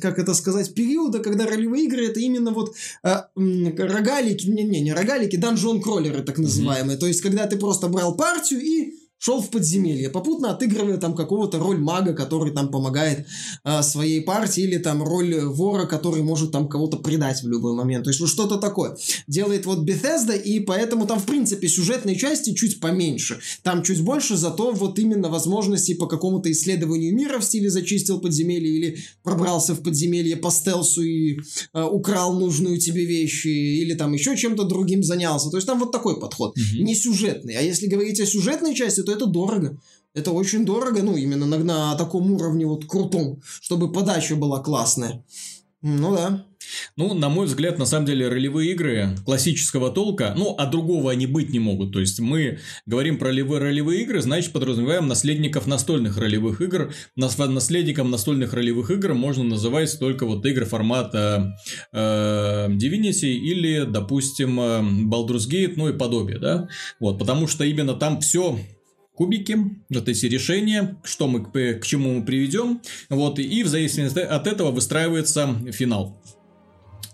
как это сказать, периода, когда ролевые игры это именно вот э, рогалики, не-не, не рогалики, данжон-кроллеры так называемые. Mm-hmm. То есть, когда ты просто брал партию и шел в подземелье, попутно отыгрывая там какого-то роль мага, который там помогает э, своей партии, или там роль вора, который может там кого-то предать в любой момент. То есть вот что-то такое. Делает вот Bethesda, и поэтому там, в принципе, сюжетной части чуть поменьше. Там чуть больше, зато вот именно возможностей по какому-то исследованию мира в стиле зачистил подземелье или пробрался в подземелье по стелсу и э, украл нужную тебе вещи, или там еще чем-то другим занялся. То есть там вот такой подход. Mm-hmm. Не сюжетный. А если говорить о сюжетной части, то это дорого. Это очень дорого, ну, именно на, на таком уровне вот крутом, чтобы подача была классная. Ну да. Ну, на мой взгляд, на самом деле, ролевые игры классического толка, ну, а другого они быть не могут. То есть, мы говорим про ролевые, ролевые игры, значит, подразумеваем наследников настольных ролевых игр. Наследником настольных ролевых игр можно называть только вот игры формата э, Divinity или, допустим, э, Baldur's Gate, ну и подобие, да? Вот, потому что именно там все кубики, вот эти решения, что мы к, чему мы приведем, вот, и в зависимости от этого выстраивается финал.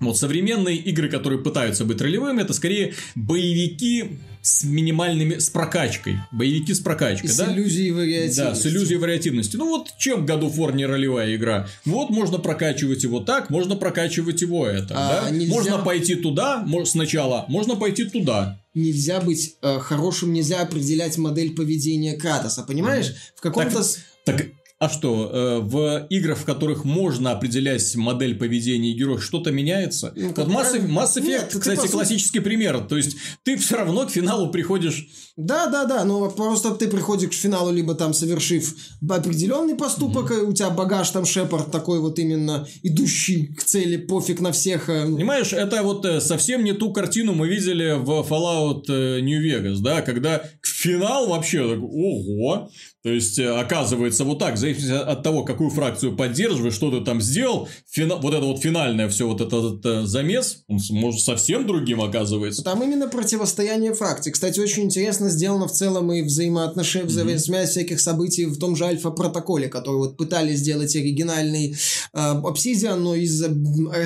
Вот современные игры, которые пытаются быть ролевыми, это скорее боевики с минимальными, с прокачкой. Боевики с прокачкой, и да? с иллюзией вариативности. Да, с иллюзией вариативности. Ну вот чем God of War не ролевая игра? Вот можно прокачивать его так, можно прокачивать его это, а, да? Нельзя... Можно пойти туда сначала, можно пойти туда. Нельзя быть э, хорошим, нельзя определять модель поведения Кратоса, понимаешь? В каком-то... Так, так А что, э, в играх, в которых можно определять модель поведения героев, что-то меняется? Ну, вот Mass. Mass Effect, Нет, ты, кстати, по сути- классический пример. То есть, ты все равно к финалу приходишь... Да, да, да, но просто ты приходишь к финалу, либо там совершив определенный поступок, и у тебя багаж там Шепард такой вот именно идущий к цели, пофиг на всех. э, ну, Понимаешь, это вот совсем не ту картину мы видели в Fallout New Vegas, да, когда финал вообще так, ого, то есть, э, оказывается, вот так, зависит от того, какую фракцию поддерживаешь, что ты там сделал, фина- вот это вот финальное все, вот этот э, замес, он может совсем другим оказывается. Там именно противостояние фракций. Кстати, очень интересно сделано в целом и взаимоотношения, взаимосвязь всяких событий в том же Альфа-протоколе, который вот пытались сделать оригинальный э, Obsidian, но из-за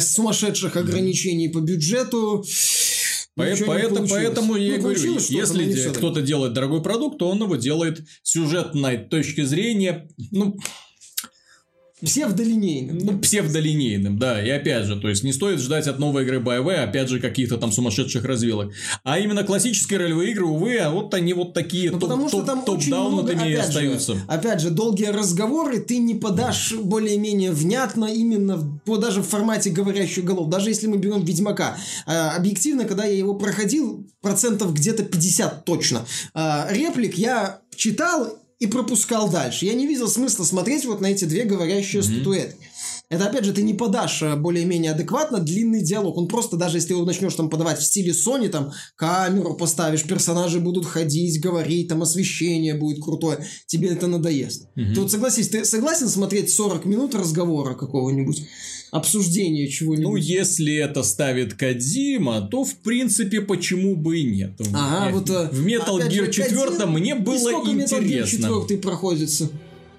сумасшедших ограничений по бюджету ничего поэтому, поэтому я и Ну, говорю, получилось что-то, если всё-таки. кто-то делает дорогой продукт, то он его делает сюжетной точки зрения, ну, Псевдолинейным. Ну, псевдолинейным, да. И опять же, то есть не стоит ждать от новой игры BioWare, опять же, каких-то там сумасшедших развилок. А именно классические ролевые игры, увы, а вот они вот такие Ну, топ- потому что топ- там очень много, опять остаются. же, опять же, долгие разговоры ты не подашь более-менее внятно именно по даже в формате говорящих голов. Даже если мы берем Ведьмака. А, объективно, когда я его проходил, процентов где-то 50 точно. А, реплик я читал и пропускал дальше. Я не видел смысла смотреть вот на эти две говорящие статуэтки. Это, опять же, ты не подашь э, более-менее адекватно длинный диалог. Он просто, даже если его начнешь там подавать в стиле Sony, там, камеру поставишь, персонажи будут ходить, говорить, там, освещение будет крутое, тебе это надоест. Ты вот согласись, ты согласен смотреть 40 минут разговора какого-нибудь? Обсуждения Ну, чего-нибудь? если это ставит Кадима, то, в принципе, почему бы и нет. Ага, Э, вот... э, В Metal Gear же, 4 Кодзима- мне было сколько Metal Gear интересно. 4 проходится?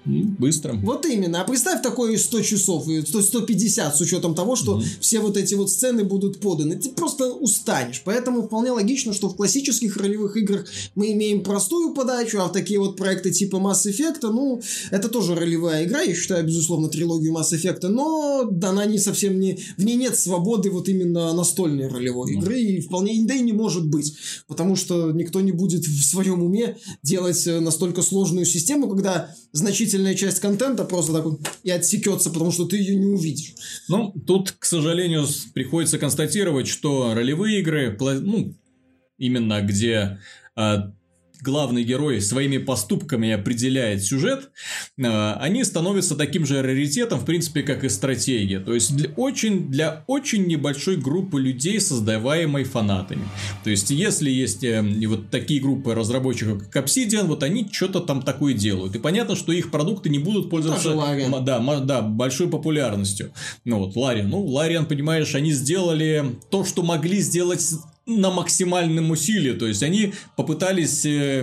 Быстро. Вот именно. А представь такое 100 часов, и 100, 150 с учетом того, что все вот эти вот сцены будут поданы. Ты просто устанешь. Поэтому вполне логично, что в классических ролевых играх мы имеем простую подачу, а в такие вот проекты типа Mass Effect, ну, это тоже ролевая игра, я считаю, безусловно, трилогию Mass Effect, но она не совсем не... В ней нет свободы вот именно настольной ролевой игры, и вполне, да и не может быть, потому что никто не будет в своем уме делать э, настолько сложную систему, когда значительная часть контента просто так вот и отсекется, потому что ты ее не увидишь. Ну, тут, к сожалению, приходится констатировать, что ролевые игры, ну, именно где а, главный герой своими поступками определяет сюжет, а, они становятся таким же раритетом, в принципе, как и стратегия. То есть для очень, для очень небольшой группы людей, создаваемой фанатами. То есть, если есть э, вот такие группы разработчиков, как Obsidian, вот они что-то там такое делают. И понятно, что их продукты не будут пользоваться да, да, большой популярностью. Ну вот, Лариан. Ну, Лариан, понимаешь, они сделали то, что могли сделать на максимальном усилии. То есть, они попытались э,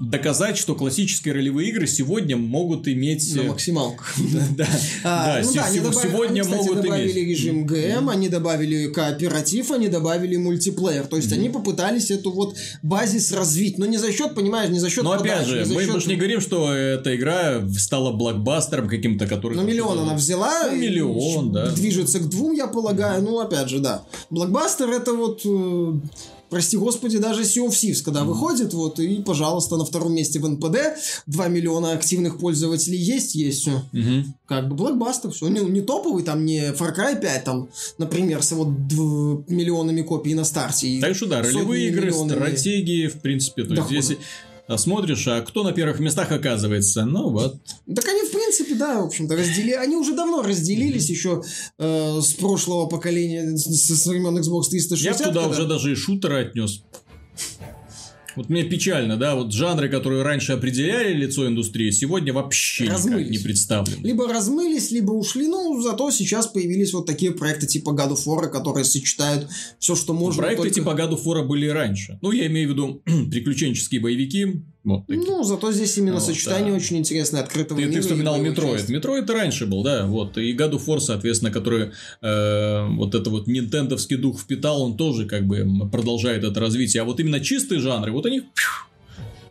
доказать, что классические ролевые игры сегодня могут иметь... На э, максималках. Да, А, да, ну се- да, они добавили, сегодня могут иметь. режим ГМ, они добавили кооператив, они добавили мультиплеер. То есть они попытались эту вот базис развить. Но не за счет, понимаешь, не за счет Но опять же, мы, же не говорим, что эта игра стала блокбастером каким-то, который... Ну, миллион она взяла. Ну, миллион, да. Движется к двум, я полагаю. Ну, опять же, да. Блокбастер это вот... э, Прости господи, даже Sea of Thieves, когда выходит, вот, и, пожалуйста, на втором месте в НПД 2 миллиона активных пользователей есть, есть все. Мгм. Как бы блокбастер, все. Не, не топовый, там, не Far Cry 5, там, например, с вот дв- миллионами копий на старте. Так что да, ролевые игры, миллионами. стратегии, в принципе, то есть если смотришь, а кто на первых местах оказывается, ну вот. Так они, в принципе, да, в общем-то, раздели... Они уже давно разделились, еще э, с прошлого поколения, с, с времен Xbox 360. Я туда когда- уже даже и шутеры отнес. Вот мне печально, да, вот жанры, которые раньше определяли лицо индустрии, сегодня вообще никак Размылись. не представлены. Либо размылись, либо ушли, ну, зато сейчас появились вот такие проекты типа God of War, которые сочетают все, что можно. Проекты только- типа God of War были раньше. Ну, я имею в виду приключенческие боевики. Вот такие. Ну, зато здесь именно Вот, сочетание да. очень интересное, открытого Ты, мира. ты вспоминал Metroid. Metroid раньше был, да, вот. И God of War, соответственно, который э, вот это вот нинтендовский дух впитал, он тоже как бы продолжает это развитие. А вот именно чистые жанры, вот они вот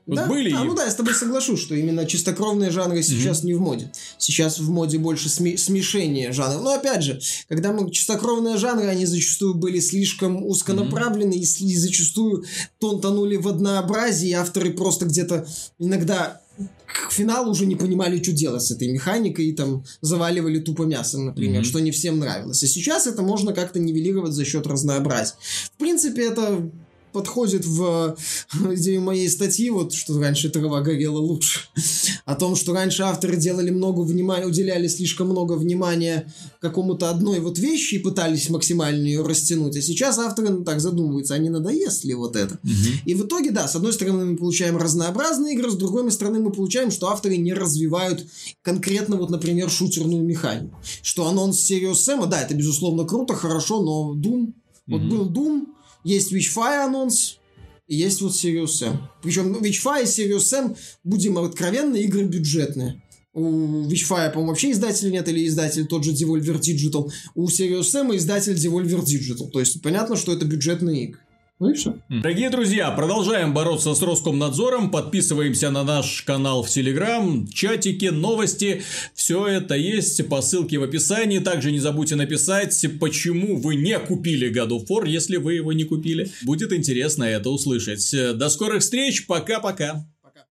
да? были. А, и- ну да, я с тобой соглашусь, что именно чистокровные жанры сейчас не в моде. Сейчас в моде больше сме- смешение жанров. Но опять же, когда мы чистокровные жанры, они зачастую были слишком узконаправлены и, сли- зачастую тон тонули в однообразии, и авторы просто где-то иногда к финалу уже не понимали, что делать с этой механикой, и там заваливали тупо мясом, например, mm-hmm. что не всем нравилось. А сейчас это можно как-то нивелировать за счет разнообразия. В принципе, это подходит в идею моей статьи, вот что раньше трава горела лучше. О том, что раньше авторы делали много внимания, уделяли слишком много внимания какому-то одной вот вещи и пытались максимально ее растянуть. А сейчас авторы ну, так задумываются, а не надоест ли вот это? Угу. И в итоге, да, с одной стороны мы получаем разнообразные игры, с другой стороны мы получаем, что авторы не развивают конкретно вот, например, шутерную механику. Что анонс Serious Sam, да, это безусловно круто, хорошо, но Doom, вот был Doom, есть Witchfire анонс, и есть вот Serious Sam. Причем Witchfire и Serious Sam, будем откровенны, игры бюджетные. У Witchfire, по-моему, вообще издателя нет, или издатель тот же Devolver Digital. У Serious Sam издатель Devolver Digital. То есть, понятно, что это бюджетные игры. Ну и все. Дорогие друзья, продолжаем бороться с Роскомнадзором. Подписываемся на наш канал в Телеграм, чатики, новости. Все это есть по ссылке в описании. Также не забудьте написать, почему вы не купили God of War, если вы его не купили. Будет интересно это услышать. До скорых встреч. Пока-пока.